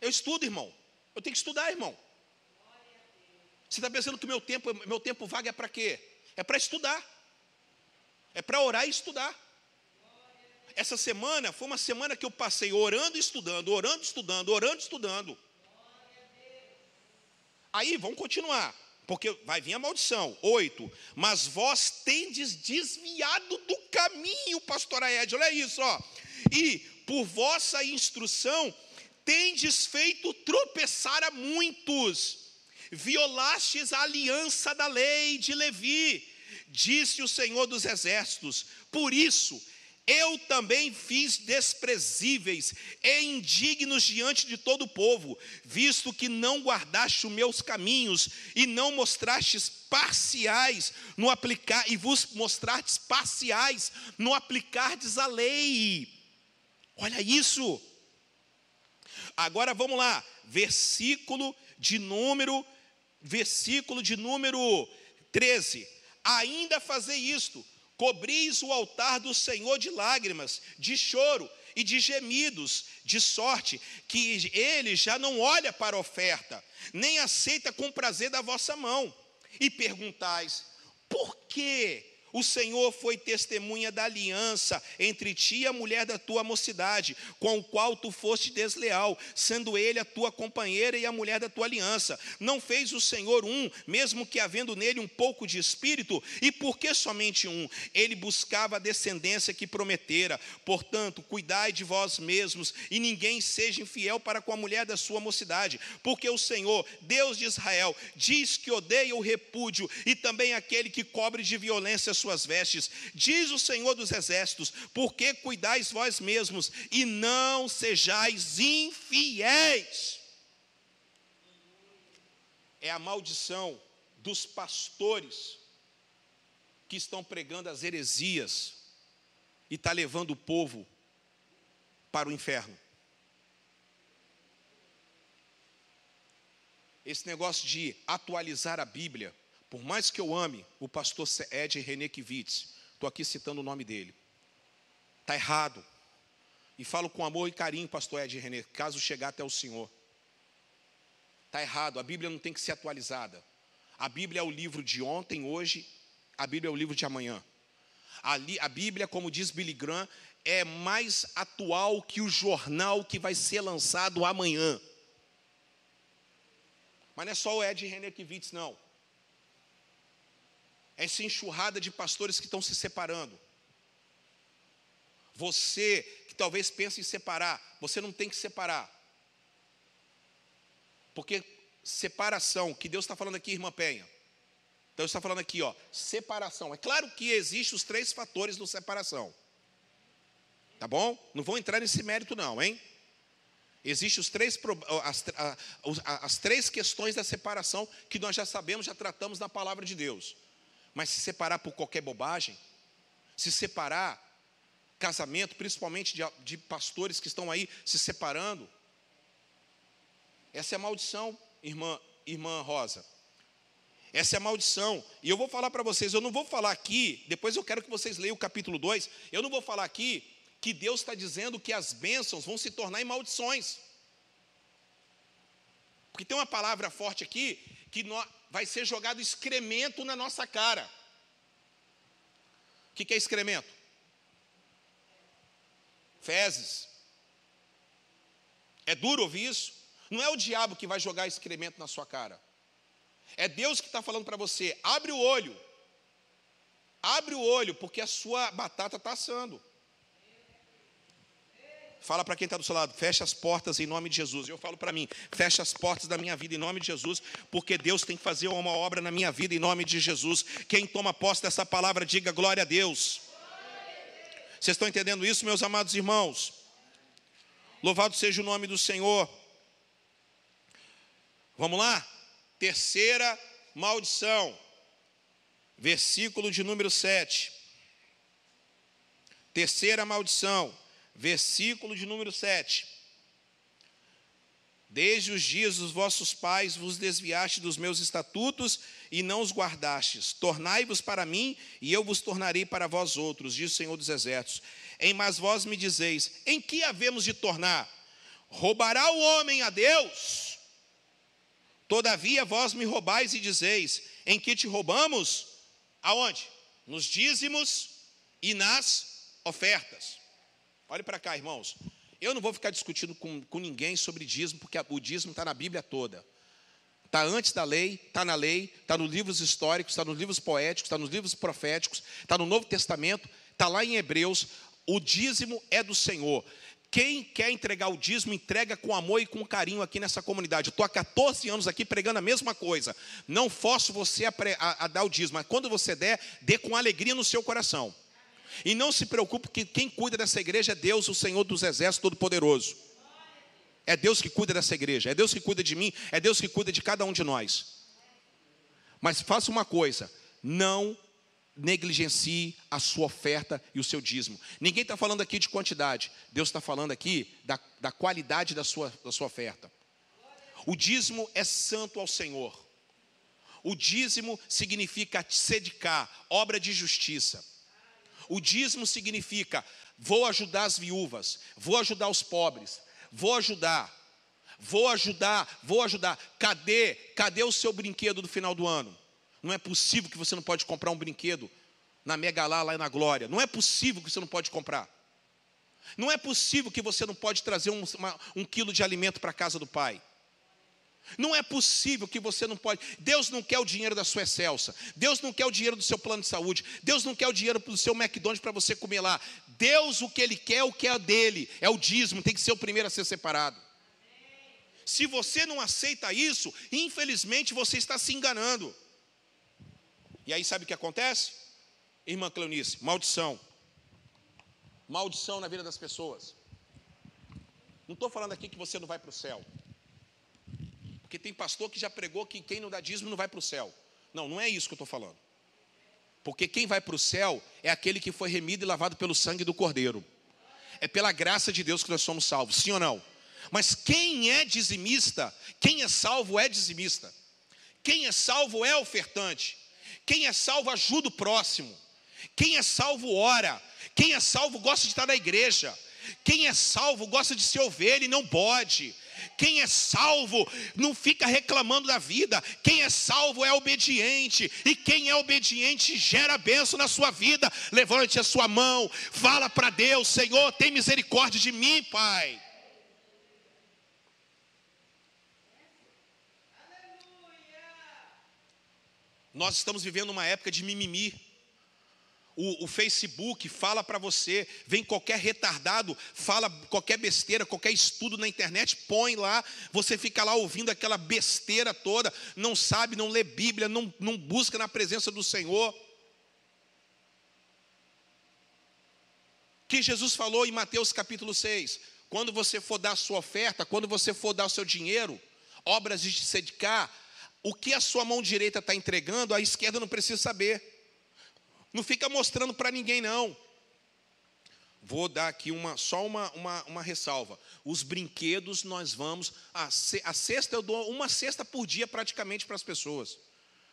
B: Eu estudo, irmão. Eu tenho que estudar, irmão. Você está pensando que meu tempo, meu tempo vago é para quê? É para estudar. É para orar e estudar. Essa semana foi uma semana que eu passei orando e estudando, orando, estudando, orando, estudando. Aí, vamos continuar, porque vai vir a maldição. Oito, mas vós tendes desviado do caminho, pastora Ed, olha isso, ó. E por vossa instrução tendes feito tropeçar a muitos, violastes a aliança da lei de Levi, disse o Senhor dos exércitos. Por isso, eu também fiz desprezíveis e indignos diante de todo o povo, visto que não guardaste os meus caminhos e não mostrastes parciais no aplicar e vos mostrastes parciais no aplicardes a lei. Olha isso. Agora vamos lá, versículo de número versículo de número 13. Ainda fazer isto, Cobris o altar do Senhor de lágrimas, de choro e de gemidos, de sorte que ele já não olha para a oferta, nem aceita com prazer da vossa mão. E perguntais: por que o Senhor foi testemunha da aliança entre ti e a mulher da tua mocidade, com o qual tu foste desleal, sendo ele a tua companheira e a mulher da tua aliança. Não fez o Senhor um, mesmo que havendo nele um pouco de espírito, e por que somente um? Ele buscava a descendência que prometera. Portanto, cuidai de vós mesmos, e ninguém seja infiel para com a mulher da sua mocidade, porque o Senhor, Deus de Israel, diz que odeia o repúdio e também aquele que cobre de violência suas vestes. Diz o Senhor dos Exércitos: Por que cuidais vós mesmos e não sejais infiéis? É a maldição dos pastores que estão pregando as heresias e está levando o povo para o inferno. Esse negócio de atualizar a Bíblia, por mais que eu ame o pastor Ed René Kivitz, estou aqui citando o nome dele, está errado. E falo com amor e carinho, pastor Ed René, caso chegar até o Senhor. Está errado, a Bíblia não tem que ser atualizada. A Bíblia é o livro de ontem, hoje, a Bíblia é o livro de amanhã. A, a Bíblia, como diz Billy Graham, é mais atual que o jornal que vai ser lançado amanhã. Mas não é só o Ed Renekiewicz, não. Essa enxurrada de pastores que estão se separando. Você que talvez pense em separar, você não tem que separar. Porque separação, que Deus está falando aqui, irmã Penha. Então está falando aqui, ó, separação. É claro que existem os três fatores do separação. Tá bom? Não vou entrar nesse mérito, não, hein? Existem os três, as, as três questões da separação que nós já sabemos, já tratamos na palavra de Deus. Mas se separar por qualquer bobagem, se separar, casamento, principalmente de, de pastores que estão aí se separando, essa é a maldição, irmã, irmã Rosa. Essa é a maldição. E eu vou falar para vocês, eu não vou falar aqui, depois eu quero que vocês leiam o capítulo 2, eu não vou falar aqui que Deus está dizendo que as bênçãos vão se tornar em maldições. Porque tem uma palavra forte aqui que vai ser jogado excremento na nossa cara. O que é excremento? Fezes. É duro ouvir isso? Não é o diabo que vai jogar excremento na sua cara. É Deus que está falando para você: abre o olho. Abre o olho, porque a sua batata está assando. Fala para quem está do seu lado, fecha as portas em nome de Jesus. Eu falo para mim, fecha as portas da minha vida em nome de Jesus, porque Deus tem que fazer uma obra na minha vida em nome de Jesus. Quem toma posse dessa palavra, diga glória a Deus. Vocês estão entendendo isso, meus amados irmãos? Louvado seja o nome do Senhor. Vamos lá? Terceira maldição, versículo de número 7. Terceira maldição versículo de número 7. Desde os dias dos vossos pais vos desviaste dos meus estatutos e não os guardastes. Tornai-vos para mim, e eu vos tornarei para vós outros, diz o Senhor dos Exércitos. Em mas vós me dizeis: em que havemos de tornar? Roubará o homem a Deus? Todavia vós me roubais e dizeis: em que te roubamos? Aonde? Nos dízimos e nas ofertas. Olhe para cá, irmãos. Eu não vou ficar discutindo com, com ninguém sobre dízimo, porque o dízimo está na Bíblia toda. Está antes da lei, está na lei, está nos livros históricos, está nos livros poéticos, está nos livros proféticos, está no Novo Testamento, está lá em Hebreus. O dízimo é do Senhor. Quem quer entregar o dízimo, entrega com amor e com carinho aqui nessa comunidade. Eu estou há 14 anos aqui pregando a mesma coisa. Não forço você a, a, a dar o dízimo, mas quando você der, dê com alegria no seu coração. E não se preocupe que quem cuida dessa igreja é Deus, o Senhor dos Exércitos Todo-Poderoso. É Deus que cuida dessa igreja, é Deus que cuida de mim, é Deus que cuida de cada um de nós. Mas faça uma coisa: não negligencie a sua oferta e o seu dízimo. Ninguém está falando aqui de quantidade, Deus está falando aqui da, da qualidade da sua, da sua oferta. O dízimo é santo ao Senhor. O dízimo significa se dedicar, obra de justiça. O dízimo significa: vou ajudar as viúvas, vou ajudar os pobres, vou ajudar, vou ajudar, vou ajudar. Cadê? Cadê o seu brinquedo do final do ano? Não é possível que você não pode comprar um brinquedo na Megalá lá na Glória. Não é possível que você não pode comprar. Não é possível que você não pode trazer um, uma, um quilo de alimento para a casa do pai. Não é possível que você não pode. Deus não quer o dinheiro da sua excelsa. Deus não quer o dinheiro do seu plano de saúde. Deus não quer o dinheiro do seu McDonald's para você comer lá. Deus o que Ele quer, o que é dele. É o dízimo, tem que ser o primeiro a ser separado. Se você não aceita isso, infelizmente você está se enganando. E aí sabe o que acontece? irmã Cleonice? Maldição. Maldição na vida das pessoas. Não estou falando aqui que você não vai para o céu. Porque tem pastor que já pregou que quem não dá dízimo não vai para o céu. Não, não é isso que eu estou falando. Porque quem vai para o céu é aquele que foi remido e lavado pelo sangue do Cordeiro. É pela graça de Deus que nós somos salvos, sim ou não? Mas quem é dizimista, quem é salvo é dizimista. Quem é salvo é ofertante. Quem é salvo ajuda o próximo. Quem é salvo ora. Quem é salvo gosta de estar na igreja. Quem é salvo gosta de ser ovelha e não bode. Quem é salvo não fica reclamando da vida. Quem é salvo é obediente. E quem é obediente gera bênção na sua vida. Levante a sua mão, fala para Deus: Senhor, tem misericórdia de mim, Pai. Nós estamos vivendo uma época de mimimi. O, o Facebook fala para você, vem qualquer retardado, fala qualquer besteira, qualquer estudo na internet, põe lá, você fica lá ouvindo aquela besteira toda, não sabe, não lê Bíblia, não, não busca na presença do Senhor. Que Jesus falou em Mateus capítulo 6: quando você for dar a sua oferta, quando você for dar o seu dinheiro, obras de se dedicar, o que a sua mão direita está entregando, a esquerda não precisa saber. Não fica mostrando para ninguém, não. Vou dar aqui uma, só uma, uma, uma ressalva. Os brinquedos nós vamos. A, a cesta eu dou uma cesta por dia praticamente para as pessoas.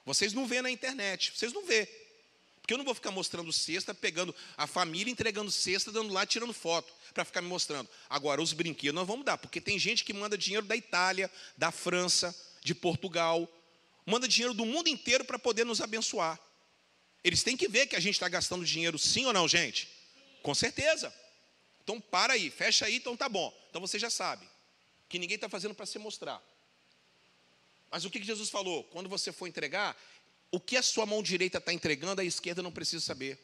B: Vocês não vê na internet, vocês não vê. Porque eu não vou ficar mostrando cesta, pegando a família, entregando cesta, dando lá, tirando foto, para ficar me mostrando. Agora, os brinquedos nós vamos dar, porque tem gente que manda dinheiro da Itália, da França, de Portugal, manda dinheiro do mundo inteiro para poder nos abençoar. Eles têm que ver que a gente está gastando dinheiro, sim ou não, gente? Com certeza. Então para aí, fecha aí, então tá bom. Então você já sabe que ninguém está fazendo para se mostrar. Mas o que Jesus falou? Quando você for entregar, o que a sua mão direita está entregando, a esquerda não precisa saber.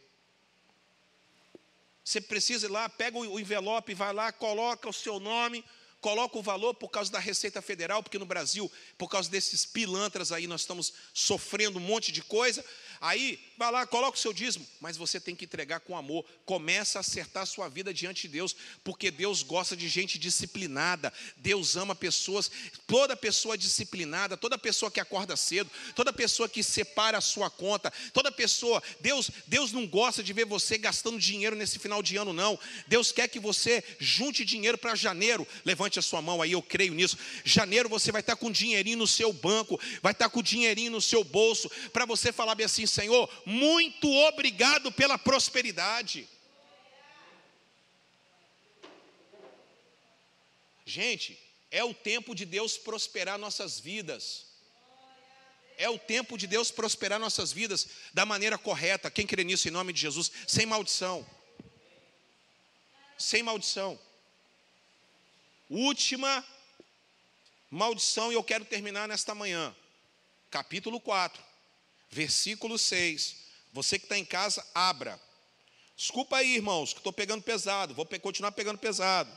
B: Você precisa ir lá, pega o envelope, vai lá, coloca o seu nome, coloca o valor por causa da Receita Federal, porque no Brasil, por causa desses pilantras aí, nós estamos sofrendo um monte de coisa. Aí, vai lá, coloca o seu dízimo, mas você tem que entregar com amor. Começa a acertar a sua vida diante de Deus, porque Deus gosta de gente disciplinada. Deus ama pessoas, toda pessoa disciplinada, toda pessoa que acorda cedo, toda pessoa que separa a sua conta, toda pessoa, Deus, Deus não gosta de ver você gastando dinheiro nesse final de ano não. Deus quer que você junte dinheiro para janeiro. Levante a sua mão aí, eu creio nisso. Janeiro você vai estar com dinheirinho no seu banco, vai estar com dinheirinho no seu bolso para você falar bem assim, Senhor, muito obrigado pela prosperidade. Gente, é o tempo de Deus prosperar nossas vidas. É o tempo de Deus prosperar nossas vidas da maneira correta. Quem crê nisso em nome de Jesus? Sem maldição. Sem maldição. Última maldição, e eu quero terminar nesta manhã. Capítulo 4 versículo 6. Você que está em casa, abra. Desculpa aí, irmãos, que estou pegando pesado. Vou continuar pegando pesado.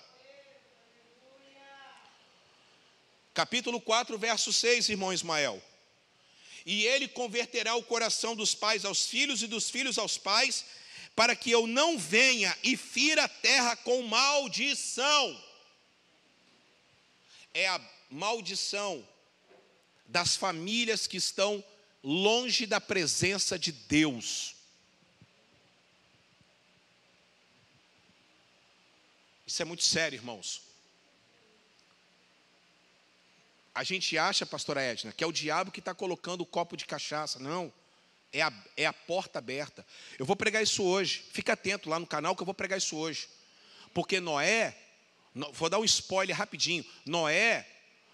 B: Capítulo 4, verso 6, irmão Ismael. E ele converterá o coração dos pais aos filhos e dos filhos aos pais, para que eu não venha e fira a terra com maldição. É a maldição das famílias que estão longe da presença de Deus. Isso é muito sério, irmãos. A gente acha, pastora Edna, que é o diabo que está colocando o copo de cachaça. Não, é a, é a porta aberta. Eu vou pregar isso hoje. Fica atento lá no canal que eu vou pregar isso hoje. Porque Noé, vou dar um spoiler rapidinho. Noé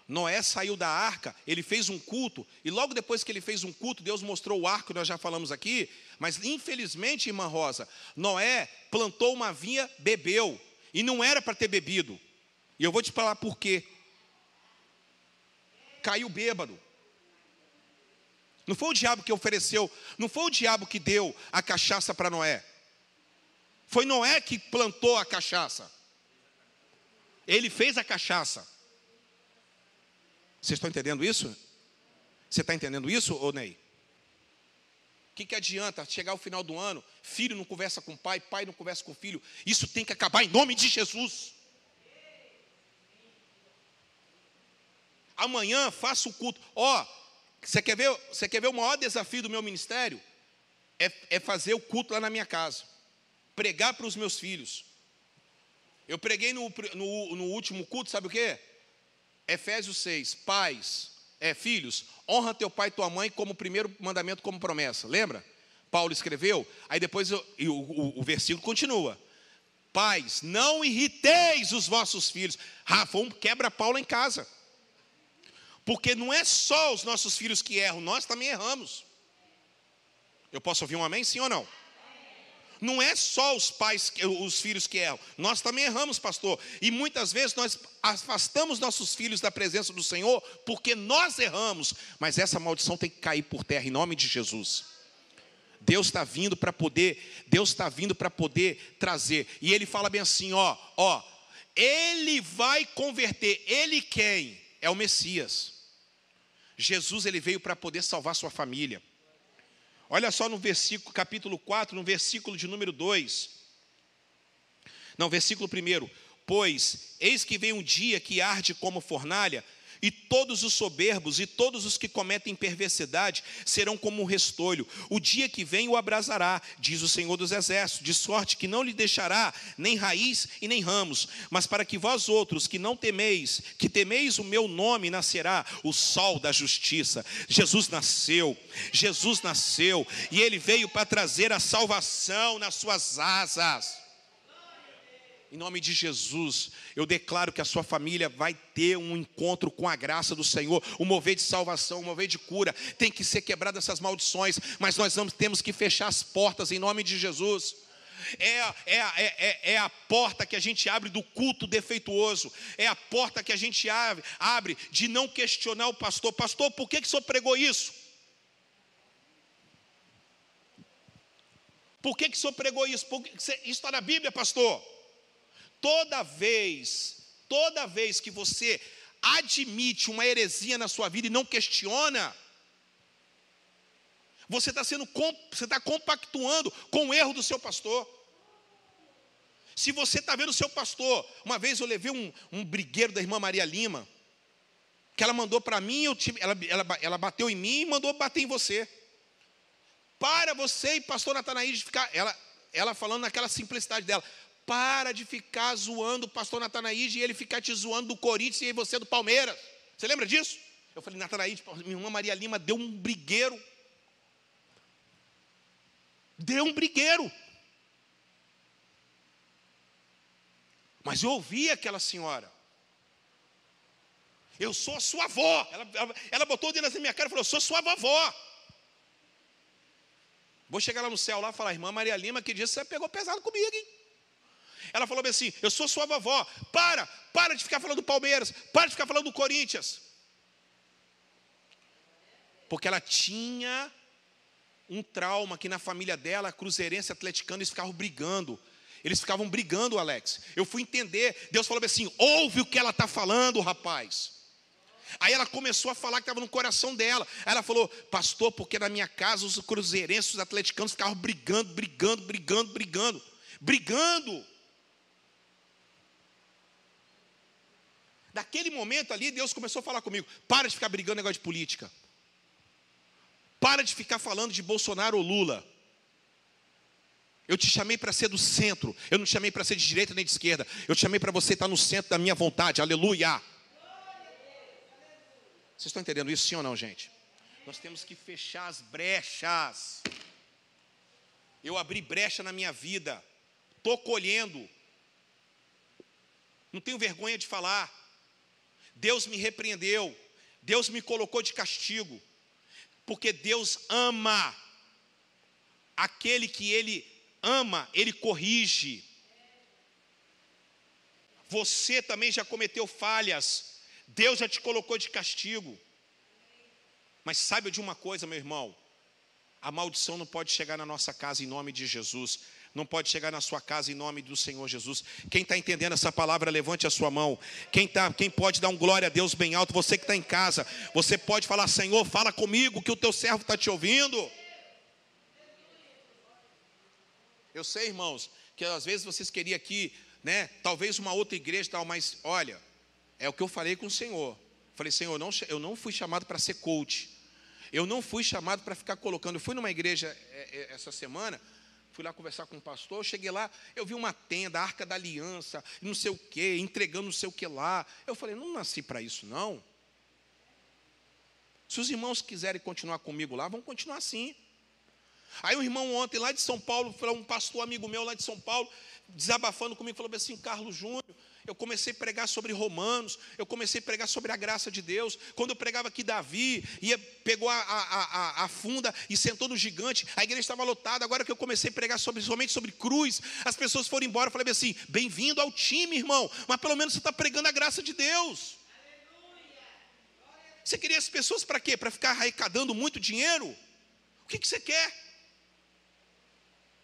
B: Noé saiu da arca, ele fez um culto, e logo depois que ele fez um culto, Deus mostrou o arco, nós já falamos aqui, mas infelizmente, irmã Rosa, Noé plantou uma vinha, bebeu, e não era para ter bebido. E eu vou te falar por quê. Caiu bêbado. Não foi o diabo que ofereceu, não foi o diabo que deu a cachaça para Noé. Foi Noé que plantou a cachaça. Ele fez a cachaça. Vocês estão entendendo isso? Você está entendendo isso, ô Ney? O que, que adianta chegar ao final do ano, filho não conversa com pai, pai não conversa com filho? Isso tem que acabar em nome de Jesus. Amanhã faça o culto. Ó, oh, você quer ver? Você quer ver o maior desafio do meu ministério? É, é fazer o culto lá na minha casa, pregar para os meus filhos. Eu preguei no, no, no último culto, sabe o que? Efésios 6, pais, é, filhos, honra teu pai e tua mãe como primeiro mandamento, como promessa. Lembra? Paulo escreveu, aí depois eu, o, o, o versículo continua. Pais, não irriteis os vossos filhos. Rafa, um quebra Paulo em casa. Porque não é só os nossos filhos que erram, nós também erramos. Eu posso ouvir um amém, sim ou não? Não é só os pais, os filhos que erram. Nós também erramos, pastor. E muitas vezes nós afastamos nossos filhos da presença do Senhor porque nós erramos. Mas essa maldição tem que cair por terra em nome de Jesus. Deus está vindo para poder, Deus está vindo para poder trazer. E ele fala bem assim, ó, ó, ele vai converter, ele quem? É o Messias. Jesus ele veio para poder salvar sua família. Olha só no versículo, capítulo 4, no versículo de número 2. Não, versículo 1. Pois, eis que vem um dia que arde como fornalha, e todos os soberbos e todos os que cometem perversidade serão como um restolho. O dia que vem o abrasará, diz o Senhor dos Exércitos, de sorte que não lhe deixará nem raiz e nem ramos. Mas para que vós outros que não temeis, que temeis o meu nome, nascerá o sol da justiça. Jesus nasceu, Jesus nasceu, e ele veio para trazer a salvação nas suas asas. Em nome de Jesus, eu declaro que a sua família vai ter um encontro com a graça do Senhor, um mover de salvação, um mover de cura. Tem que ser quebrada essas maldições, mas nós temos que fechar as portas em nome de Jesus. É, é, é, é, a porta que a gente abre do culto defeituoso, é a porta que a gente abre, abre de não questionar o pastor: Pastor, por que, que o senhor pregou isso? Por que, que o senhor pregou isso? Isso está na Bíblia, pastor toda vez, toda vez que você admite uma heresia na sua vida e não questiona, você está sendo você está compactuando com o erro do seu pastor. Se você está vendo o seu pastor, uma vez eu levei um, um brigueiro da irmã Maria Lima, que ela mandou para mim, tive, ela, ela, ela bateu em mim e mandou bater em você. Para você e pastor Natanaí de ficar, ela, ela falando naquela simplicidade dela, para de ficar zoando o pastor Natanaíde e ele ficar te zoando do Corinthians e você do Palmeiras. Você lembra disso? Eu falei, Natanaíde, minha irmã Maria Lima deu um brigueiro. Deu um brigueiro. Mas eu ouvi aquela senhora. Eu sou a sua avó. Ela, ela, ela botou o dedo na minha cara e falou: Eu sou sua vovó. Vou chegar lá no céu lá e falar: Irmã Maria Lima, que dia você pegou pesado comigo, hein? Ela falou assim: Eu sou sua vovó, para, para de ficar falando do Palmeiras, para de ficar falando do Corinthians. Porque ela tinha um trauma que na família dela, cruzeirense atleticano, eles ficavam brigando. Eles ficavam brigando, Alex. Eu fui entender. Deus falou assim: ouve o que ela está falando, rapaz. Aí ela começou a falar que estava no coração dela. Aí ela falou, pastor, porque na minha casa os cruzeirenses, os atleticanos ficavam brigando, brigando, brigando, brigando, brigando. Daquele momento ali, Deus começou a falar comigo: para de ficar brigando negócio de política. Para de ficar falando de Bolsonaro ou Lula. Eu te chamei para ser do centro. Eu não te chamei para ser de direita nem de esquerda. Eu te chamei para você estar no centro da minha vontade. Aleluia. Vocês estão entendendo isso, sim ou não, gente? Nós temos que fechar as brechas. Eu abri brecha na minha vida. Estou colhendo. Não tenho vergonha de falar. Deus me repreendeu, Deus me colocou de castigo, porque Deus ama aquele que Ele ama, Ele corrige. Você também já cometeu falhas, Deus já te colocou de castigo. Mas saiba de uma coisa, meu irmão: a maldição não pode chegar na nossa casa em nome de Jesus não pode chegar na sua casa em nome do Senhor Jesus. Quem está entendendo essa palavra, levante a sua mão. Quem, tá, quem pode dar um glória a Deus bem alto, você que está em casa, você pode falar, Senhor, fala comigo, que o teu servo está te ouvindo. Eu sei, irmãos, que às vezes vocês queriam aqui, né? Talvez uma outra igreja tal, mas olha, é o que eu falei com o Senhor. Falei, Senhor, não, eu não fui chamado para ser coach. Eu não fui chamado para ficar colocando. Eu fui numa igreja é, é, essa semana, fui lá conversar com um pastor, cheguei lá, eu vi uma tenda, a arca da aliança, não sei o quê, entregando não sei o que lá. Eu falei, não nasci para isso, não. Se os irmãos quiserem continuar comigo lá, vão continuar assim. Aí um irmão ontem lá de São Paulo, um pastor amigo meu lá de São Paulo, desabafando comigo, falou assim, Carlos Júnior, eu comecei a pregar sobre Romanos, eu comecei a pregar sobre a graça de Deus. Quando eu pregava aqui Davi, ia, pegou a, a, a, a funda e sentou no gigante, a igreja estava lotada. Agora que eu comecei a pregar sobre, somente sobre cruz, as pessoas foram embora. Eu falei assim: bem-vindo ao time, irmão, mas pelo menos você está pregando a graça de Deus. Você queria as pessoas para quê? Para ficar arrecadando muito dinheiro? O que, que você quer?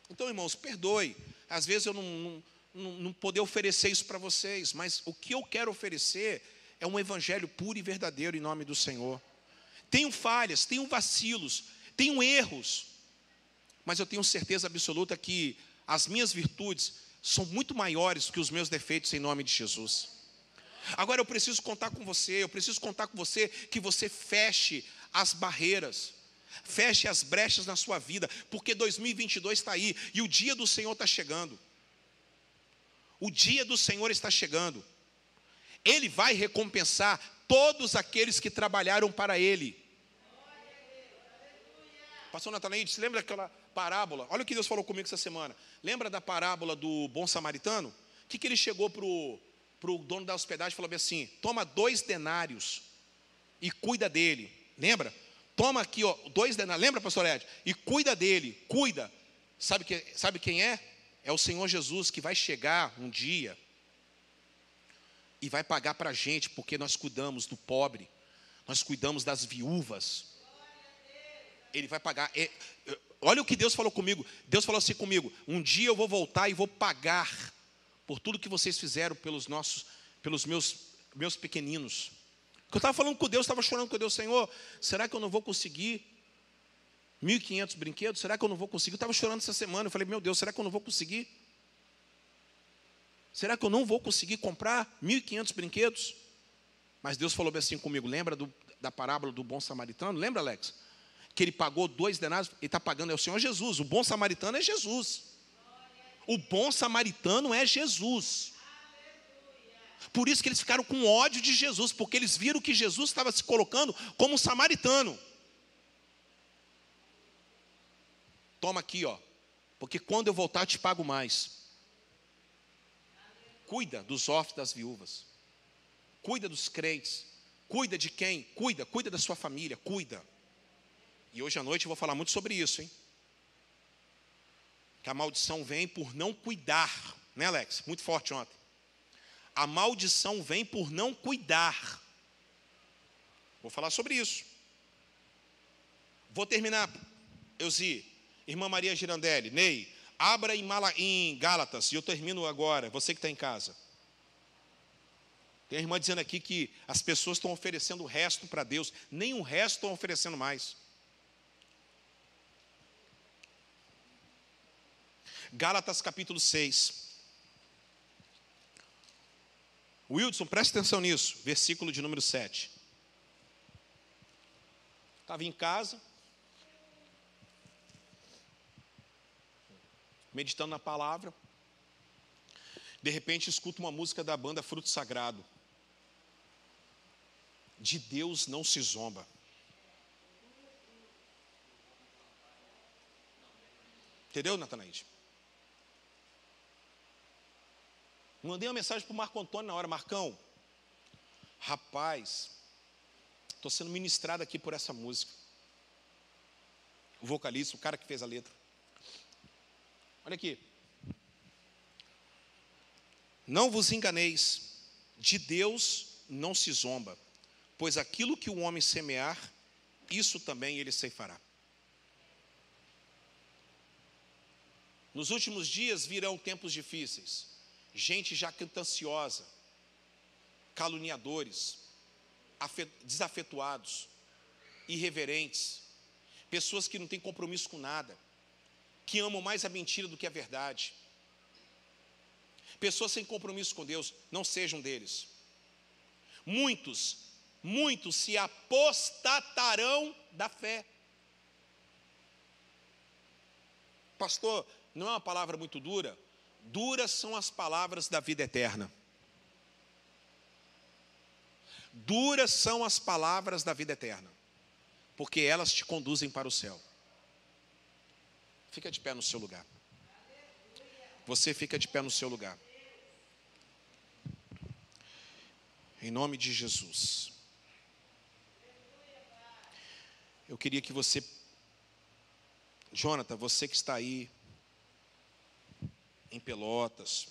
B: Então, irmãos, perdoe. Às vezes eu não, não, não, poder oferecer isso para vocês, mas o que eu quero oferecer é um evangelho puro e verdadeiro em nome do Senhor. Tenho falhas, tenho vacilos, tenho erros, mas eu tenho certeza absoluta que as minhas virtudes são muito maiores que os meus defeitos em nome de Jesus. Agora eu preciso contar com você, eu preciso contar com você que você feche as barreiras, feche as brechas na sua vida, porque 2022 está aí e o dia do Senhor está chegando. O dia do Senhor está chegando. Ele vai recompensar todos aqueles que trabalharam para Ele. Pastor Natanaí, se lembra daquela parábola? Olha o que Deus falou comigo essa semana. Lembra da parábola do bom samaritano? O que, que ele chegou para o dono da hospedagem e falou assim: toma dois denários e cuida dele. Lembra? Toma aqui, ó, dois denários. Lembra, pastor Ed? E cuida dele, cuida. Sabe, que, sabe quem é? É o Senhor Jesus que vai chegar um dia e vai pagar para a gente, porque nós cuidamos do pobre, nós cuidamos das viúvas. Ele vai pagar. É, é, olha o que Deus falou comigo. Deus falou assim comigo: um dia eu vou voltar e vou pagar por tudo que vocês fizeram pelos nossos, pelos meus, meus pequeninos. Eu estava falando com Deus, estava chorando com Deus, Senhor, será que eu não vou conseguir 1.500 brinquedos, será que eu não vou conseguir? Eu estava chorando essa semana, eu falei, meu Deus, será que eu não vou conseguir? Será que eu não vou conseguir comprar 1.500 brinquedos? Mas Deus falou assim comigo, lembra do, da parábola do bom samaritano? Lembra, Alex? Que ele pagou dois denários, ele está pagando, é o Senhor Jesus. O bom samaritano é Jesus. O bom samaritano é Jesus. Por isso que eles ficaram com ódio de Jesus, porque eles viram que Jesus estava se colocando como um samaritano. Toma aqui, ó. Porque quando eu voltar, eu te pago mais. Cuida dos órfãos das viúvas. Cuida dos crentes. Cuida de quem? Cuida, cuida da sua família, cuida. E hoje à noite eu vou falar muito sobre isso, hein? Que a maldição vem por não cuidar, né, Alex? Muito forte ontem. A maldição vem por não cuidar. Vou falar sobre isso. Vou terminar, Eusi. Irmã Maria Girandelli, Ney, abra em, Mala, em Gálatas, e eu termino agora, você que está em casa. Tem a irmã dizendo aqui que as pessoas estão oferecendo o resto para Deus, nem o resto estão oferecendo mais. Gálatas capítulo 6. Wilson, preste atenção nisso, versículo de número 7. Estava em casa, meditando na palavra. De repente escuto uma música da banda Fruto Sagrado. De Deus não se zomba. Entendeu, Natanaide? Mandei uma mensagem para o Marco Antônio na hora, Marcão. Rapaz, estou sendo ministrado aqui por essa música. O vocalista, o cara que fez a letra. Olha aqui. Não vos enganeis, de Deus não se zomba, pois aquilo que o homem semear, isso também ele ceifará. Nos últimos dias virão tempos difíceis, gente já ansiosa, caluniadores, desafetuados, irreverentes, pessoas que não têm compromisso com nada que amam mais a mentira do que a verdade. Pessoas sem compromisso com Deus, não sejam deles. Muitos, muitos se apostatarão da fé. Pastor, não é uma palavra muito dura? Duras são as palavras da vida eterna. Duras são as palavras da vida eterna, porque elas te conduzem para o céu. Fica de pé no seu lugar. Você fica de pé no seu lugar. Em nome de Jesus. Eu queria que você, Jonathan, você que está aí, em Pelotas,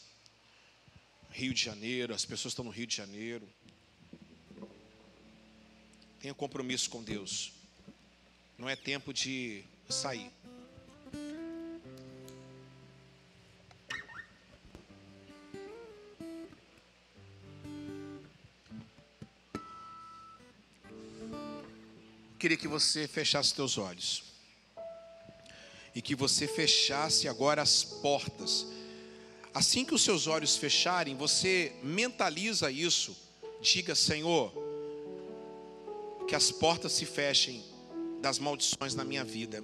B: Rio de Janeiro, as pessoas estão no Rio de Janeiro. Tenha compromisso com Deus. Não é tempo de sair. Queria que você fechasse seus olhos. E que você fechasse agora as portas. Assim que os seus olhos fecharem, você mentaliza isso. Diga, Senhor, que as portas se fechem das maldições na minha vida.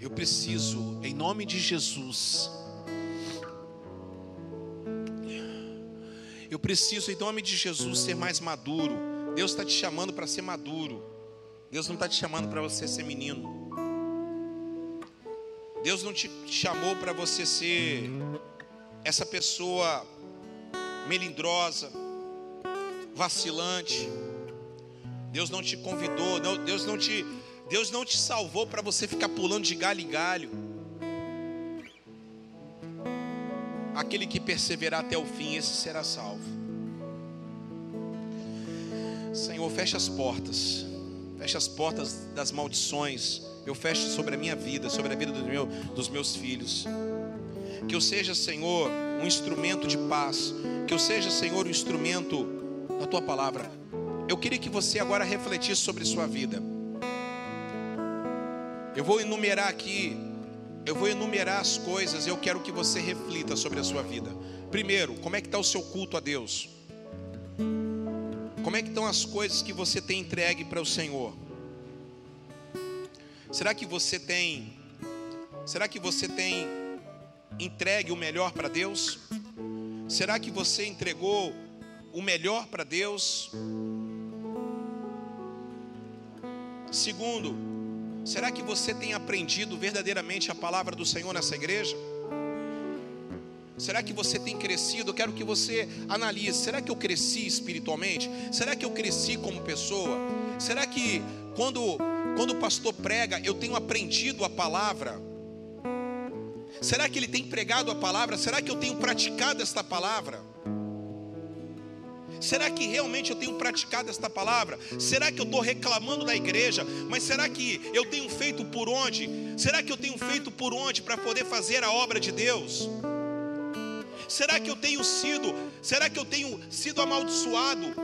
B: Eu preciso, em nome de Jesus, eu preciso, em nome de Jesus, ser mais maduro. Deus está te chamando para ser maduro. Deus não está te chamando para você ser menino. Deus não te chamou para você ser essa pessoa melindrosa vacilante. Deus não te convidou, Deus não te, Deus não te salvou para você ficar pulando de galho em galho. Aquele que perseverar até o fim, esse será salvo. Senhor, fecha as portas, fecha as portas das maldições. Eu fecho sobre a minha vida, sobre a vida do meu, dos meus filhos. Que eu seja, Senhor, um instrumento de paz. Que eu seja, Senhor, um instrumento da tua palavra. Eu queria que você agora refletisse sobre sua vida. Eu vou enumerar aqui, eu vou enumerar as coisas, eu quero que você reflita sobre a sua vida. Primeiro, como é que está o seu culto a Deus? Como é que estão as coisas que você tem entregue para o Senhor? Será que você tem Será que você tem entregue o melhor para Deus? Será que você entregou o melhor para Deus? Segundo, será que você tem aprendido verdadeiramente a palavra do Senhor nessa igreja? Será que você tem crescido? Eu quero que você analise. Será que eu cresci espiritualmente? Será que eu cresci como pessoa? Será que quando, quando o pastor prega, eu tenho aprendido a palavra? Será que ele tem pregado a palavra? Será que eu tenho praticado esta palavra? Será que realmente eu tenho praticado esta palavra? Será que eu estou reclamando da igreja? Mas será que eu tenho feito por onde? Será que eu tenho feito por onde para poder fazer a obra de Deus? Será que eu tenho sido? Será que eu tenho sido amaldiçoado?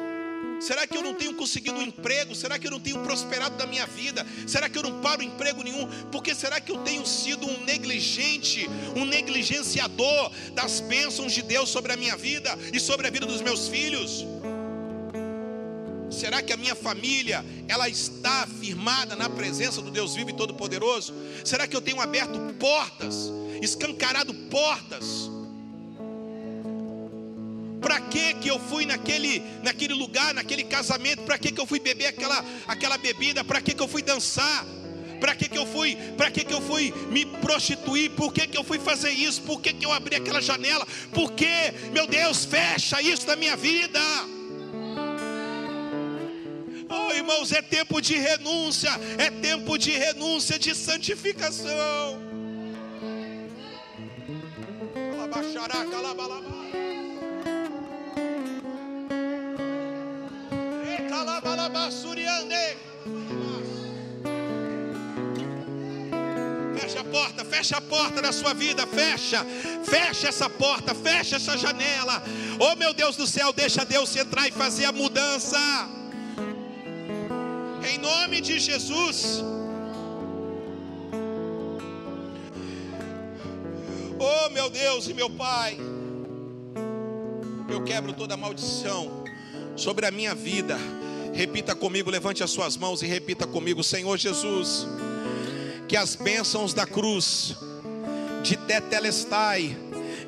B: Será que eu não tenho conseguido um emprego? Será que eu não tenho prosperado na minha vida? Será que eu não paro emprego nenhum? Porque será que eu tenho sido um negligente, um negligenciador das bênçãos de Deus sobre a minha vida e sobre a vida dos meus filhos? Será que a minha família ela está firmada na presença do Deus vivo e todo-poderoso? Será que eu tenho aberto portas, escancarado portas? Para que que eu fui naquele, naquele lugar, naquele casamento? Para que que eu fui beber aquela, aquela bebida? Para que que eu fui dançar? Para que que eu fui? Para que que eu fui me prostituir? Por que que eu fui fazer isso? Por que que eu abri aquela janela? Por que, meu Deus, fecha isso da minha vida? Oh, irmãos, é tempo de renúncia, é tempo de renúncia, de santificação. Calabalabá. Fecha a porta, fecha a porta da sua vida, fecha, fecha essa porta, fecha essa janela. Oh meu Deus do céu, deixa Deus entrar e fazer a mudança. Em nome de Jesus. Oh meu Deus e meu Pai, eu quebro toda maldição sobre a minha vida Repita comigo, levante as suas mãos e repita comigo, Senhor Jesus, que as bênçãos da cruz de Tetelestai,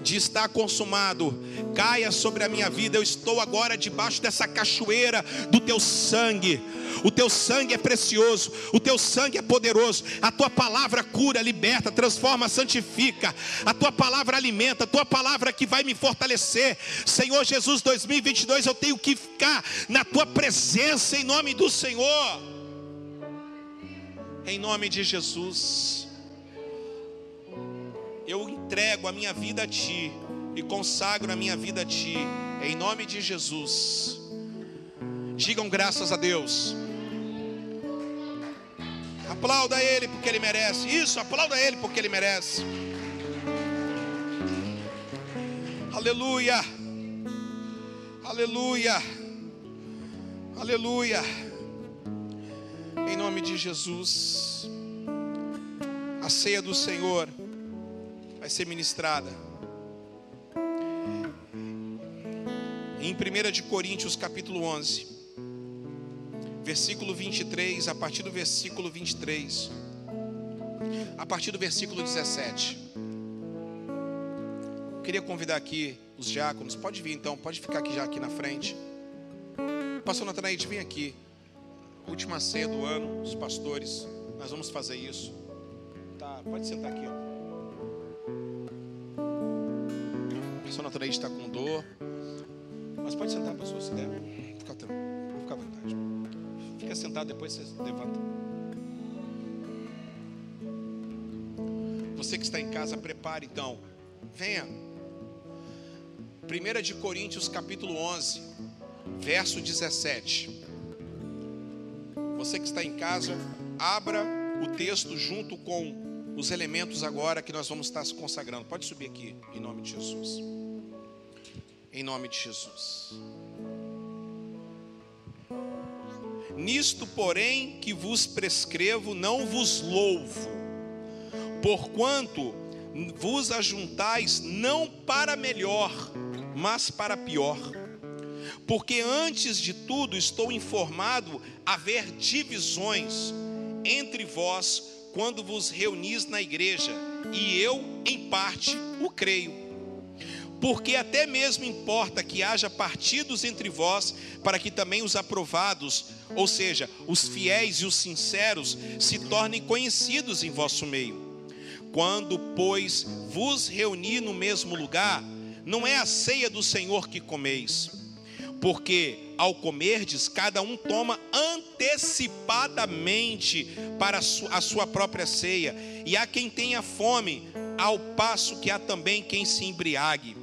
B: de estar consumado, caia sobre a minha vida. Eu estou agora debaixo dessa cachoeira do teu sangue. O teu sangue é precioso, o teu sangue é poderoso. A tua palavra cura, liberta, transforma, santifica. A tua palavra alimenta, a tua palavra que vai me fortalecer. Senhor Jesus, 2022 eu tenho que ficar na tua presença em nome do Senhor. Em nome de Jesus eu entrego a minha vida a Ti e consagro a minha vida a Ti, em nome de Jesus. Digam graças a Deus. Aplauda Ele porque Ele merece. Isso, aplauda Ele porque Ele merece. Aleluia. Aleluia. Aleluia. Em nome de Jesus. A ceia do Senhor vai ser ministrada. Em 1 de Coríntios capítulo 11, versículo 23, a partir do versículo 23, a partir do versículo 17. queria convidar aqui os diáconos, pode vir então, pode ficar aqui já aqui na frente. Pastor Natanaide, vem aqui. Última ceia do ano, os pastores, nós vamos fazer isso. Tá, pode sentar aqui, ó. Pessoa naturalmente está com dor. Mas pode sentar, pessoa, se der. Fica, fica à vontade. Fica sentado, depois você levanta. Você que está em casa, prepare então. Venha. 1 de Coríntios capítulo 11, verso 17. Você que está em casa, abra o texto junto com os elementos agora que nós vamos estar se consagrando. Pode subir aqui, em nome de Jesus em nome de Jesus. Nisto, porém, que vos prescrevo, não vos louvo, porquanto vos ajuntais não para melhor, mas para pior. Porque antes de tudo estou informado haver divisões entre vós quando vos reunis na igreja, e eu, em parte, o creio porque até mesmo importa que haja partidos entre vós, para que também os aprovados, ou seja, os fiéis e os sinceros, se tornem conhecidos em vosso meio. Quando, pois, vos reunir no mesmo lugar, não é a ceia do Senhor que comeis, porque ao comerdes, cada um toma antecipadamente para a sua própria ceia, e há quem tenha fome, ao passo que há também quem se embriague.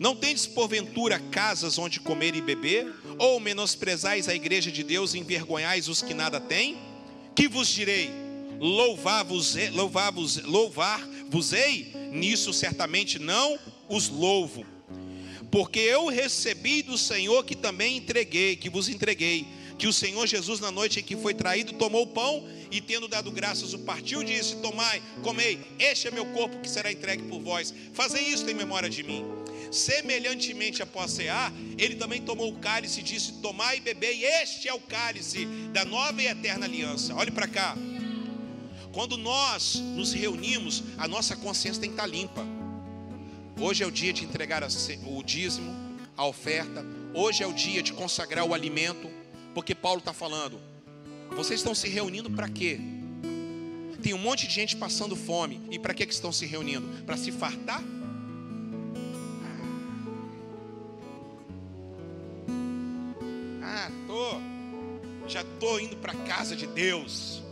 B: Não tendes porventura casas onde comer e beber? Ou menosprezais a igreja de Deus e envergonhais os que nada têm? Que vos direi? Louvar-vos, louvar-vos, louvar-vos-ei? Nisso certamente não os louvo. Porque eu recebi do Senhor que também entreguei, que vos entreguei, que o Senhor Jesus na noite em que foi traído tomou o pão e tendo dado graças o partiu e disse: Tomai, comei, este é meu corpo que será entregue por vós. Fazei isto em memória de mim. Semelhantemente após cear, ele também tomou o cálice e disse: Tomai e bebei, este é o cálice da nova e eterna aliança. Olhe para cá. Quando nós nos reunimos, a nossa consciência tem que estar limpa. Hoje é o dia de entregar o dízimo, a oferta. Hoje é o dia de consagrar o alimento. Porque Paulo está falando: vocês estão se reunindo para quê? Tem um monte de gente passando fome. E para que, que estão se reunindo? Para se fartar? Já estou indo para a casa de Deus.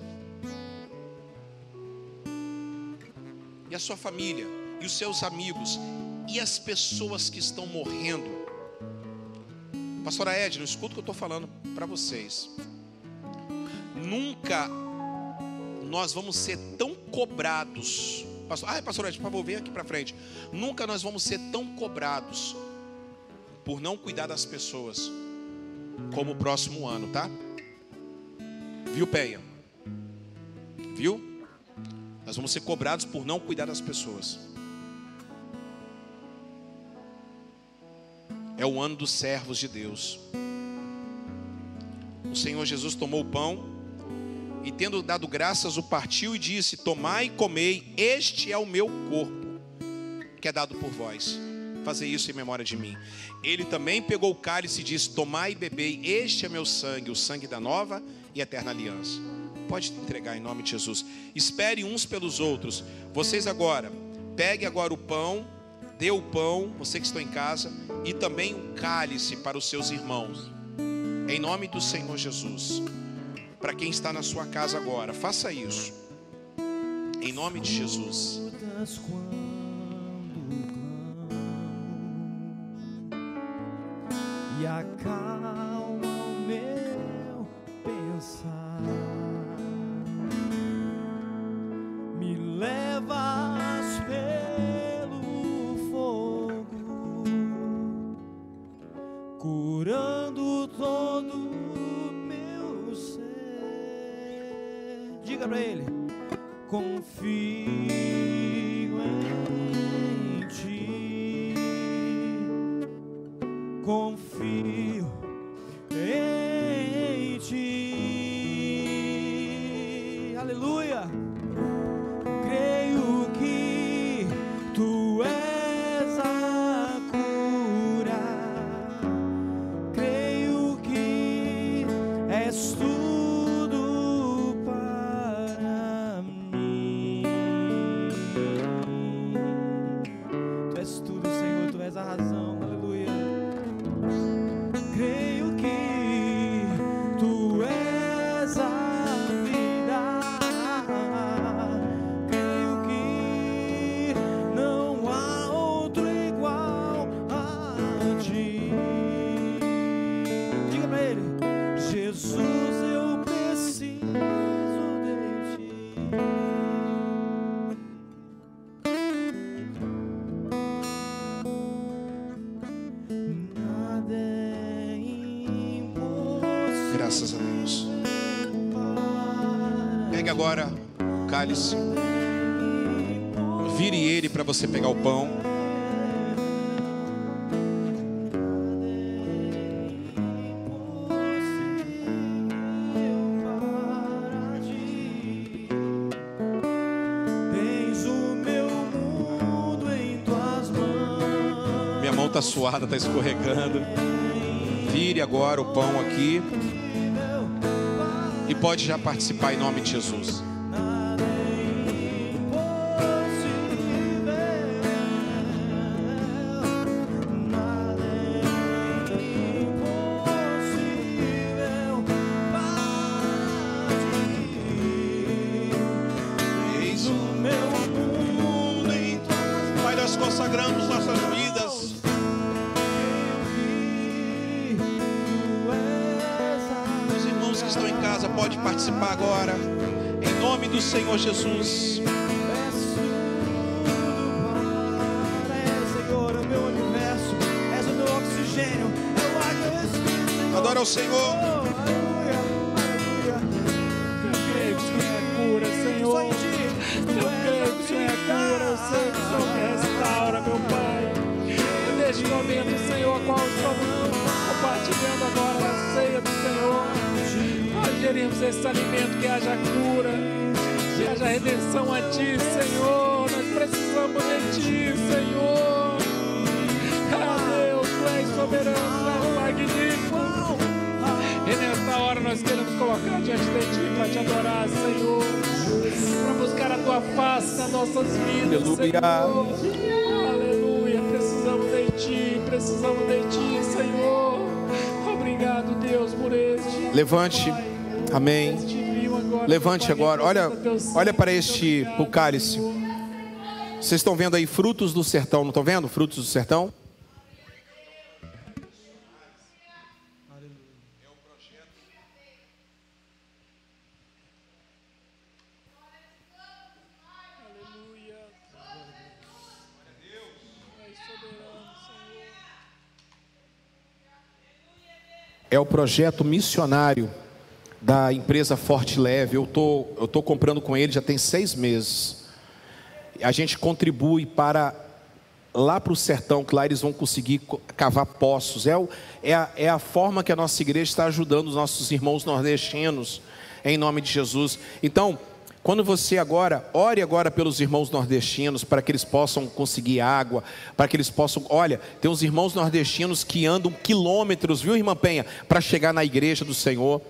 B: E a sua família, e os seus amigos, e as pessoas que estão morrendo. Pastora Edna, escuta o que eu estou falando para vocês. Nunca nós vamos ser tão cobrados. Pastor, ah, pastor Edna, por favor, aqui para frente. Nunca nós vamos ser tão cobrados por não cuidar das pessoas como o próximo ano, tá? Viu, Penha? Viu? Nós vamos ser cobrados por não cuidar das pessoas.
A: É o ano dos servos de Deus. O Senhor Jesus tomou o pão e, tendo dado graças, o partiu e disse: Tomai e comei, este é o meu corpo, que é dado por vós. Fazer isso em memória de mim. Ele também pegou o cálice e disse: Tomai e bebei, este é meu sangue, o sangue da nova e eterna aliança. Pode entregar em nome de Jesus. Espere uns pelos outros. Vocês agora, pegue agora o pão, dê o pão, você que está em casa, e também o cálice para os seus irmãos. Em nome do Senhor Jesus. Para quem está na sua casa agora, faça isso. Em nome de Jesus. Mão está suada, está escorregando. Vire agora o pão aqui. E pode já participar em nome de Jesus. Levante. Amém. Levante agora. Olha, olha para este o cálice. Vocês estão vendo aí frutos do sertão, não estão vendo? Frutos do sertão? É o projeto missionário da empresa Forte Leve. Eu tô, eu tô comprando com ele já tem seis meses. A gente contribui para
B: lá para o sertão, que lá eles vão conseguir cavar poços. É, o, é, a, é a forma que a nossa igreja está ajudando os nossos irmãos nordestinos, em nome de Jesus. Então, quando você agora, ore agora pelos irmãos nordestinos, para que eles possam conseguir água, para que eles possam. Olha, tem uns irmãos nordestinos que andam quilômetros, viu, irmã Penha, para chegar na igreja do Senhor.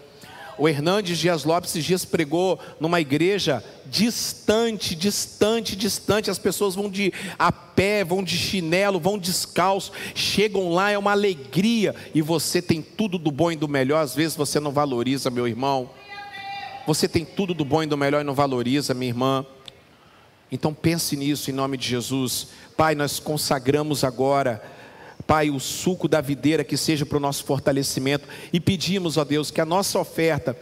B: O Hernandes Dias Lopes esses dias pregou numa igreja distante, distante, distante. As pessoas vão de a pé, vão de chinelo, vão descalço, chegam lá, é uma alegria. E você tem tudo do bom e do melhor. Às vezes você não valoriza, meu irmão. Você tem tudo do bom e do melhor e não valoriza, minha irmã. Então pense nisso em nome de Jesus. Pai, nós consagramos agora, Pai, o suco da videira que seja para o nosso fortalecimento e pedimos, ó Deus, que a nossa oferta,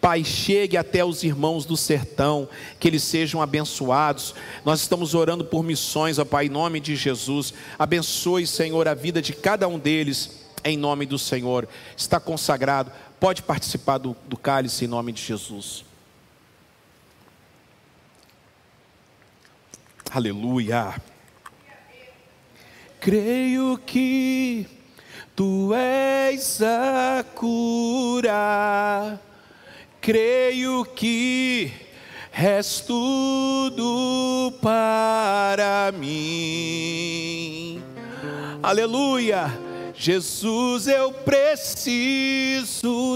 B: Pai, chegue até os irmãos do sertão, que eles sejam abençoados. Nós estamos orando por missões, ó Pai, em nome de Jesus. Abençoe, Senhor, a vida de cada um deles, em nome do Senhor. Está consagrado pode participar do, do cálice em nome de Jesus. Aleluia. Creio que tu és a cura. Creio que és tudo para mim. Aleluia Jesus, eu preciso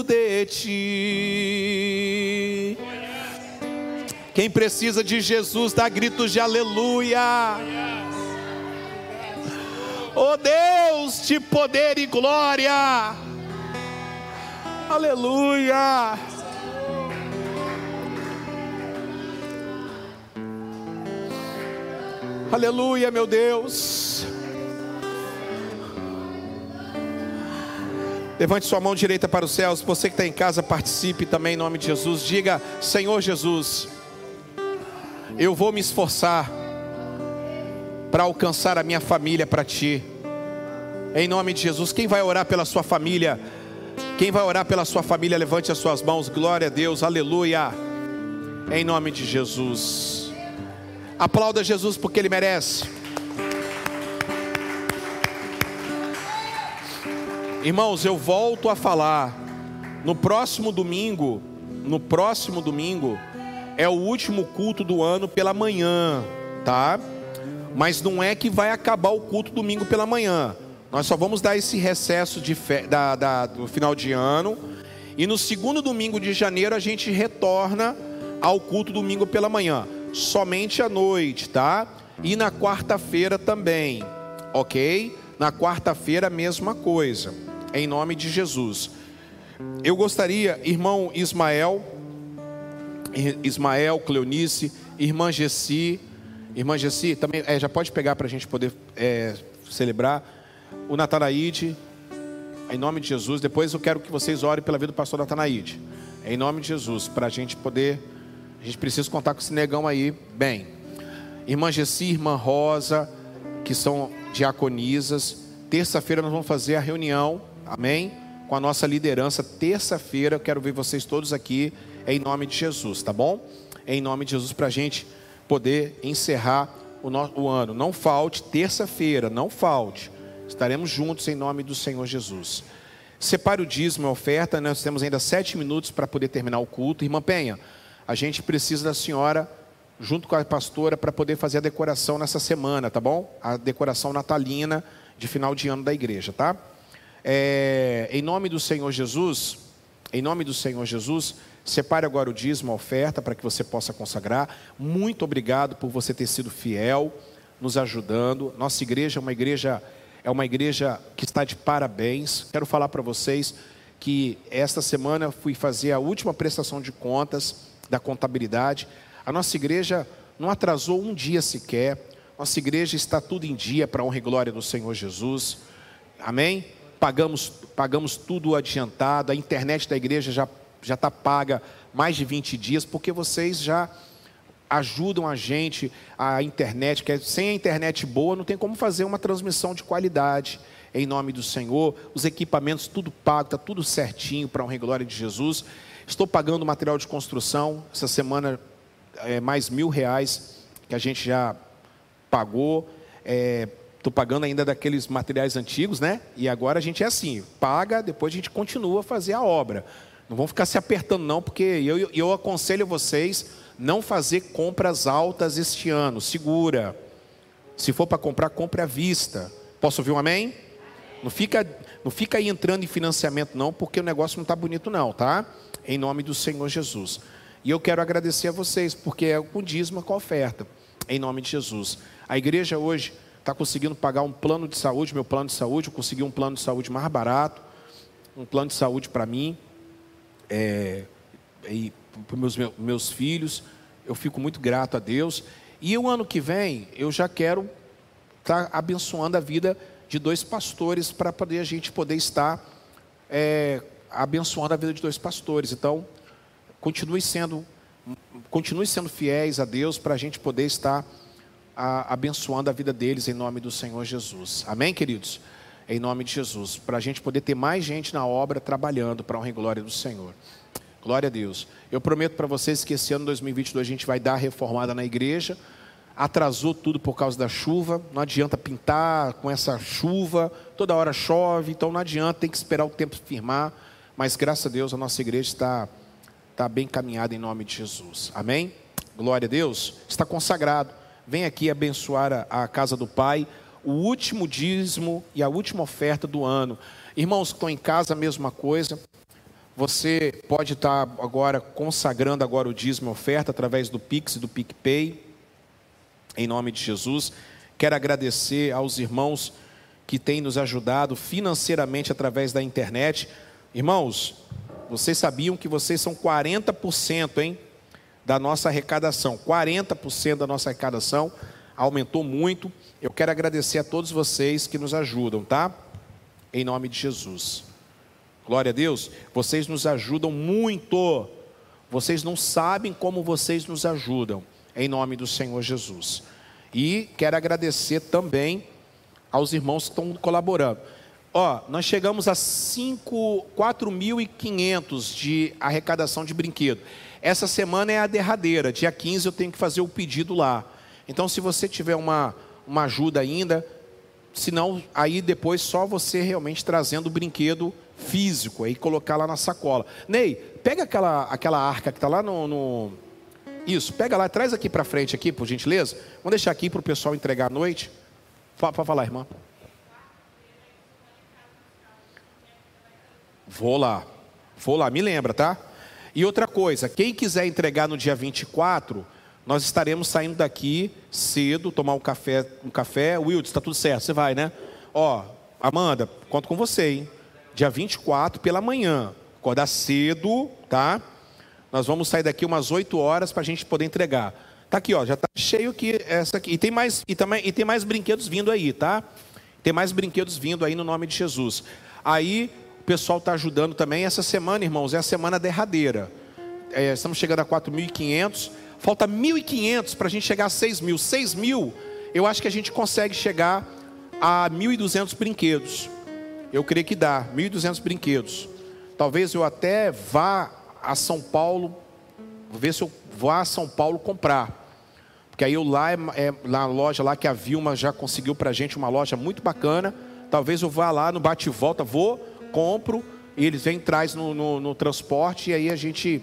B: de ti. Quem precisa de Jesus, dá gritos de aleluia. Oh Deus de poder e glória. Aleluia. Aleluia, meu Deus. Levante sua mão direita para os céus. Você que está em casa, participe também em nome de Jesus. Diga: Senhor Jesus, eu vou me esforçar para alcançar a minha família para ti. Em nome de Jesus, quem vai orar pela sua família? Quem vai orar pela sua família, levante as suas mãos. Glória a Deus, aleluia. Em nome de Jesus. Aplauda Jesus porque ele merece. Irmãos, eu volto a falar. No próximo domingo, no próximo domingo, é o último culto do ano pela manhã, tá? Mas não é que vai acabar o culto domingo pela manhã. Nós só vamos dar esse recesso de fe... da, da, do final de ano. E no segundo domingo de janeiro a gente retorna ao culto domingo pela manhã. Somente à noite, tá? E na quarta-feira também, ok? Na quarta-feira a mesma coisa em nome de Jesus. Eu gostaria, irmão Ismael, Ismael, Cleonice, irmã Gessi, irmã Gessi, também é, já pode pegar para a gente poder é, celebrar. O Natanaide, em nome de Jesus. Depois eu quero que vocês orem pela vida do pastor Natanaide, em nome de Jesus, para a gente poder. A gente precisa contar com esse negão aí, bem. Irmã Gessi, irmã Rosa, que são diaconisas. Terça-feira nós vamos fazer a reunião Amém? Com a nossa liderança, terça-feira, quero ver vocês todos aqui, em nome de Jesus, tá bom? Em nome de Jesus, para a gente poder encerrar o, no, o ano. Não falte, terça-feira, não falte. Estaremos juntos em nome do Senhor Jesus. Separe o dízimo e a oferta, nós temos ainda sete minutos para poder terminar o culto. Irmã Penha, a gente precisa da senhora, junto com a pastora, para poder fazer a decoração nessa semana, tá bom? A decoração natalina de final de ano da igreja, tá? É, em nome do Senhor Jesus, em nome do Senhor Jesus, separe agora o dízimo, a oferta, para que você possa consagrar. Muito obrigado por você ter sido fiel, nos ajudando. Nossa igreja é uma igreja, é uma igreja que está de parabéns. Quero falar para vocês que esta semana fui fazer a última prestação de contas da contabilidade. A nossa igreja não atrasou um dia sequer. Nossa igreja está tudo em dia para honra e glória do Senhor Jesus. Amém? Pagamos, pagamos tudo adiantado, a internet da igreja já já está paga mais de 20 dias, porque vocês já ajudam a gente, a internet, que é, sem a internet boa não tem como fazer uma transmissão de qualidade. Em nome do Senhor, os equipamentos tudo pago, está tudo certinho para honra e glória de Jesus. Estou pagando material de construção, essa semana é mais mil reais que a gente já pagou. É, Estou pagando ainda daqueles materiais antigos, né? E agora a gente é assim, paga, depois a gente continua a fazer a obra. Não vão ficar se apertando não, porque eu, eu aconselho vocês não fazer compras altas este ano. Segura. Se for para comprar, compre à vista. Posso ouvir um amém? Não fica, não fica aí entrando em financiamento não, porque o negócio não está bonito não, tá? Em nome do Senhor Jesus. E eu quero agradecer a vocês, porque é com dízimo com a oferta. Em nome de Jesus. A igreja hoje está conseguindo pagar um plano de saúde, meu plano de saúde, eu consegui um plano de saúde mais barato, um plano de saúde para mim, é, e para meus, meus filhos. Eu fico muito grato a Deus. E o ano que vem, eu já quero estar tá abençoando a vida de dois pastores para poder a gente poder estar é, abençoando a vida de dois pastores. Então, continue sendo, continue sendo fiéis a Deus para a gente poder estar a, abençoando a vida deles em nome do Senhor Jesus. Amém, queridos? Em nome de Jesus, para a gente poder ter mais gente na obra trabalhando para a honra e glória do Senhor. Glória a Deus. Eu prometo para vocês que esse ano 2022 a gente vai dar reformada na igreja. Atrasou tudo por causa da chuva. Não adianta pintar com essa chuva. Toda hora chove, então não adianta, tem que esperar o tempo firmar. Mas graças a Deus a nossa igreja está, está bem caminhada em nome de Jesus. Amém? Glória a Deus. Está consagrado. Vem aqui abençoar a, a casa do Pai. O último dízimo e a última oferta do ano. Irmãos que estão em casa, a mesma coisa. Você pode estar agora consagrando agora o dízimo e oferta através do Pix e do PicPay, em nome de Jesus. Quero agradecer aos irmãos que têm nos ajudado financeiramente através da internet. Irmãos, vocês sabiam que vocês são 40%, hein, da nossa arrecadação. 40% da nossa arrecadação aumentou muito. Eu quero agradecer a todos vocês que nos ajudam, tá? Em nome de Jesus. Glória a Deus. Vocês nos ajudam muito. Vocês não sabem como vocês nos ajudam. Em nome do Senhor Jesus. E quero agradecer também aos irmãos que estão colaborando. Ó, nós chegamos a 4.500 de arrecadação de brinquedo. Essa semana é a derradeira. Dia 15 eu tenho que fazer o pedido lá. Então, se você tiver uma, uma ajuda ainda, senão aí depois só você realmente trazendo o brinquedo físico aí colocar lá na sacola. Ney, pega aquela, aquela arca que está lá no, no, Isso, pega lá, traz aqui para frente aqui, por gentileza. Vamos deixar aqui para o pessoal entregar à noite. Pode falar, irmã. Vou lá, vou lá, me lembra, tá? E outra coisa, quem quiser entregar no dia 24, nós estaremos saindo daqui cedo, tomar um café, um café. Wildes, está tudo certo, você vai, né? Ó, Amanda, conto com você, hein? dia 24 pela manhã. Acordar cedo, tá? Nós vamos sair daqui umas 8 horas para a gente poder entregar. Tá aqui, ó, já tá cheio aqui essa aqui. E tem mais e também e tem mais brinquedos vindo aí, tá? Tem mais brinquedos vindo aí no nome de Jesus. Aí o pessoal está ajudando também. Essa semana, irmãos, é a semana derradeira. É, estamos chegando a 4.500. Falta 1.500 para a gente chegar a 6 mil. 6 mil, eu acho que a gente consegue chegar a 1.200 brinquedos. Eu creio que dá, 1.200 brinquedos. Talvez eu até vá a São Paulo, ver se eu vou a São Paulo comprar. Porque aí eu lá, é, é, na loja lá que a Vilma já conseguiu para a gente uma loja muito bacana. Talvez eu vá lá no bate e volta, vou, compro, e eles vêm traz no, no, no transporte e aí a gente,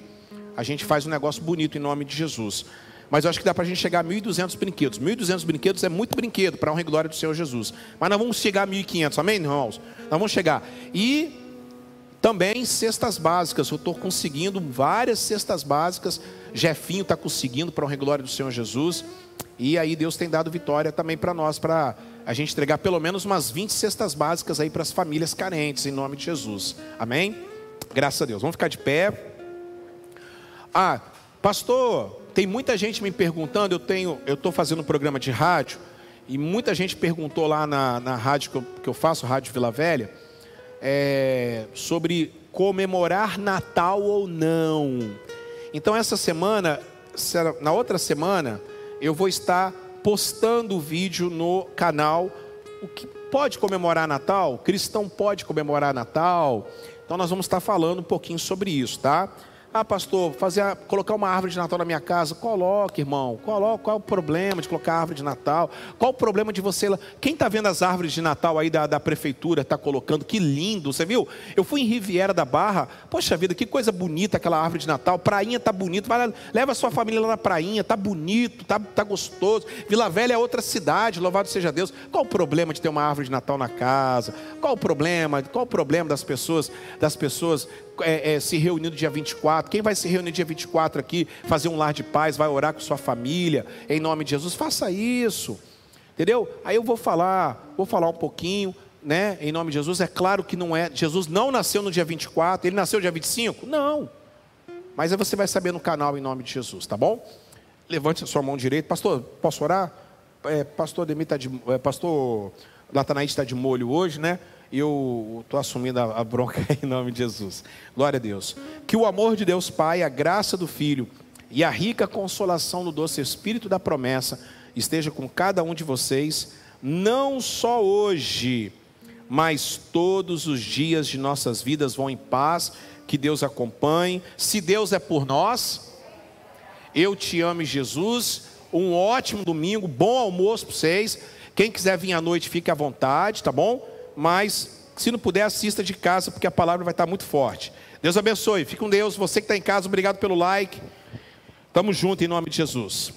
B: a gente faz um negócio bonito em nome de Jesus. Mas eu acho que dá para a gente chegar a 1.200 brinquedos. 1.200 brinquedos é muito brinquedo para a honra e glória do Senhor Jesus. Mas nós vamos chegar a 1.500, amém, irmãos? Nós vamos chegar. E também cestas básicas. Eu estou conseguindo várias cestas básicas. Jefinho está conseguindo para a glória do Senhor Jesus. E aí Deus tem dado vitória também para nós, para a gente entregar pelo menos umas 20 cestas básicas aí para as famílias carentes, em nome de Jesus. Amém? Graças a Deus. Vamos ficar de pé. Ah, pastor, tem muita gente me perguntando, eu tenho, eu estou fazendo um programa de rádio, e muita gente perguntou lá na, na rádio que eu, que eu faço, Rádio Vila Velha, é, sobre comemorar Natal ou não. Então essa semana, na outra semana, eu vou estar postando o vídeo no canal. O que pode comemorar Natal? Cristão pode comemorar Natal? Então nós vamos estar falando um pouquinho sobre isso, tá? Ah, pastor, fazer, colocar uma árvore de Natal na minha casa. Coloque, irmão. Coloque. Qual é o problema de colocar árvore de Natal? Qual o problema de você. Quem está vendo as árvores de Natal aí da, da prefeitura? Está colocando. Que lindo. Você viu? Eu fui em Riviera da Barra. Poxa vida, que coisa bonita aquela árvore de Natal. Prainha tá bonito. Vai, leva a sua família lá na prainha. Tá bonito, tá, tá gostoso. Vila Velha é outra cidade. Louvado seja Deus. Qual o problema de ter uma árvore de Natal na casa? Qual o problema? Qual o problema das pessoas, das pessoas é, é, se reunindo dia 24. Quem vai se reunir dia 24 aqui, fazer um lar de paz, vai orar com sua família, em nome de Jesus, faça isso. Entendeu? Aí eu vou falar, vou falar um pouquinho, né, em nome de Jesus. É claro que não é, Jesus não nasceu no dia 24, ele nasceu dia 25? Não. Mas aí você vai saber no canal em nome de Jesus, tá bom? Levante a sua mão direita. Pastor, posso orar? É, pastor Demi está de. É, pastor Latanaíde está de molho hoje, né? Eu estou assumindo a, a bronca em nome de Jesus. Glória a Deus. Que o amor de Deus Pai, a graça do Filho e a rica consolação do doce Espírito da promessa esteja com cada um de vocês, não só hoje, mas todos os dias de nossas vidas vão em paz, que Deus acompanhe. Se Deus é por nós, eu te amo, Jesus. Um ótimo domingo, bom almoço para vocês. Quem quiser vir à noite, fique à vontade, tá bom? Mas se não puder, assista de casa, porque a palavra vai estar muito forte. Deus abençoe, fique com Deus. Você que está em casa, obrigado pelo like. Tamo junto em nome de Jesus.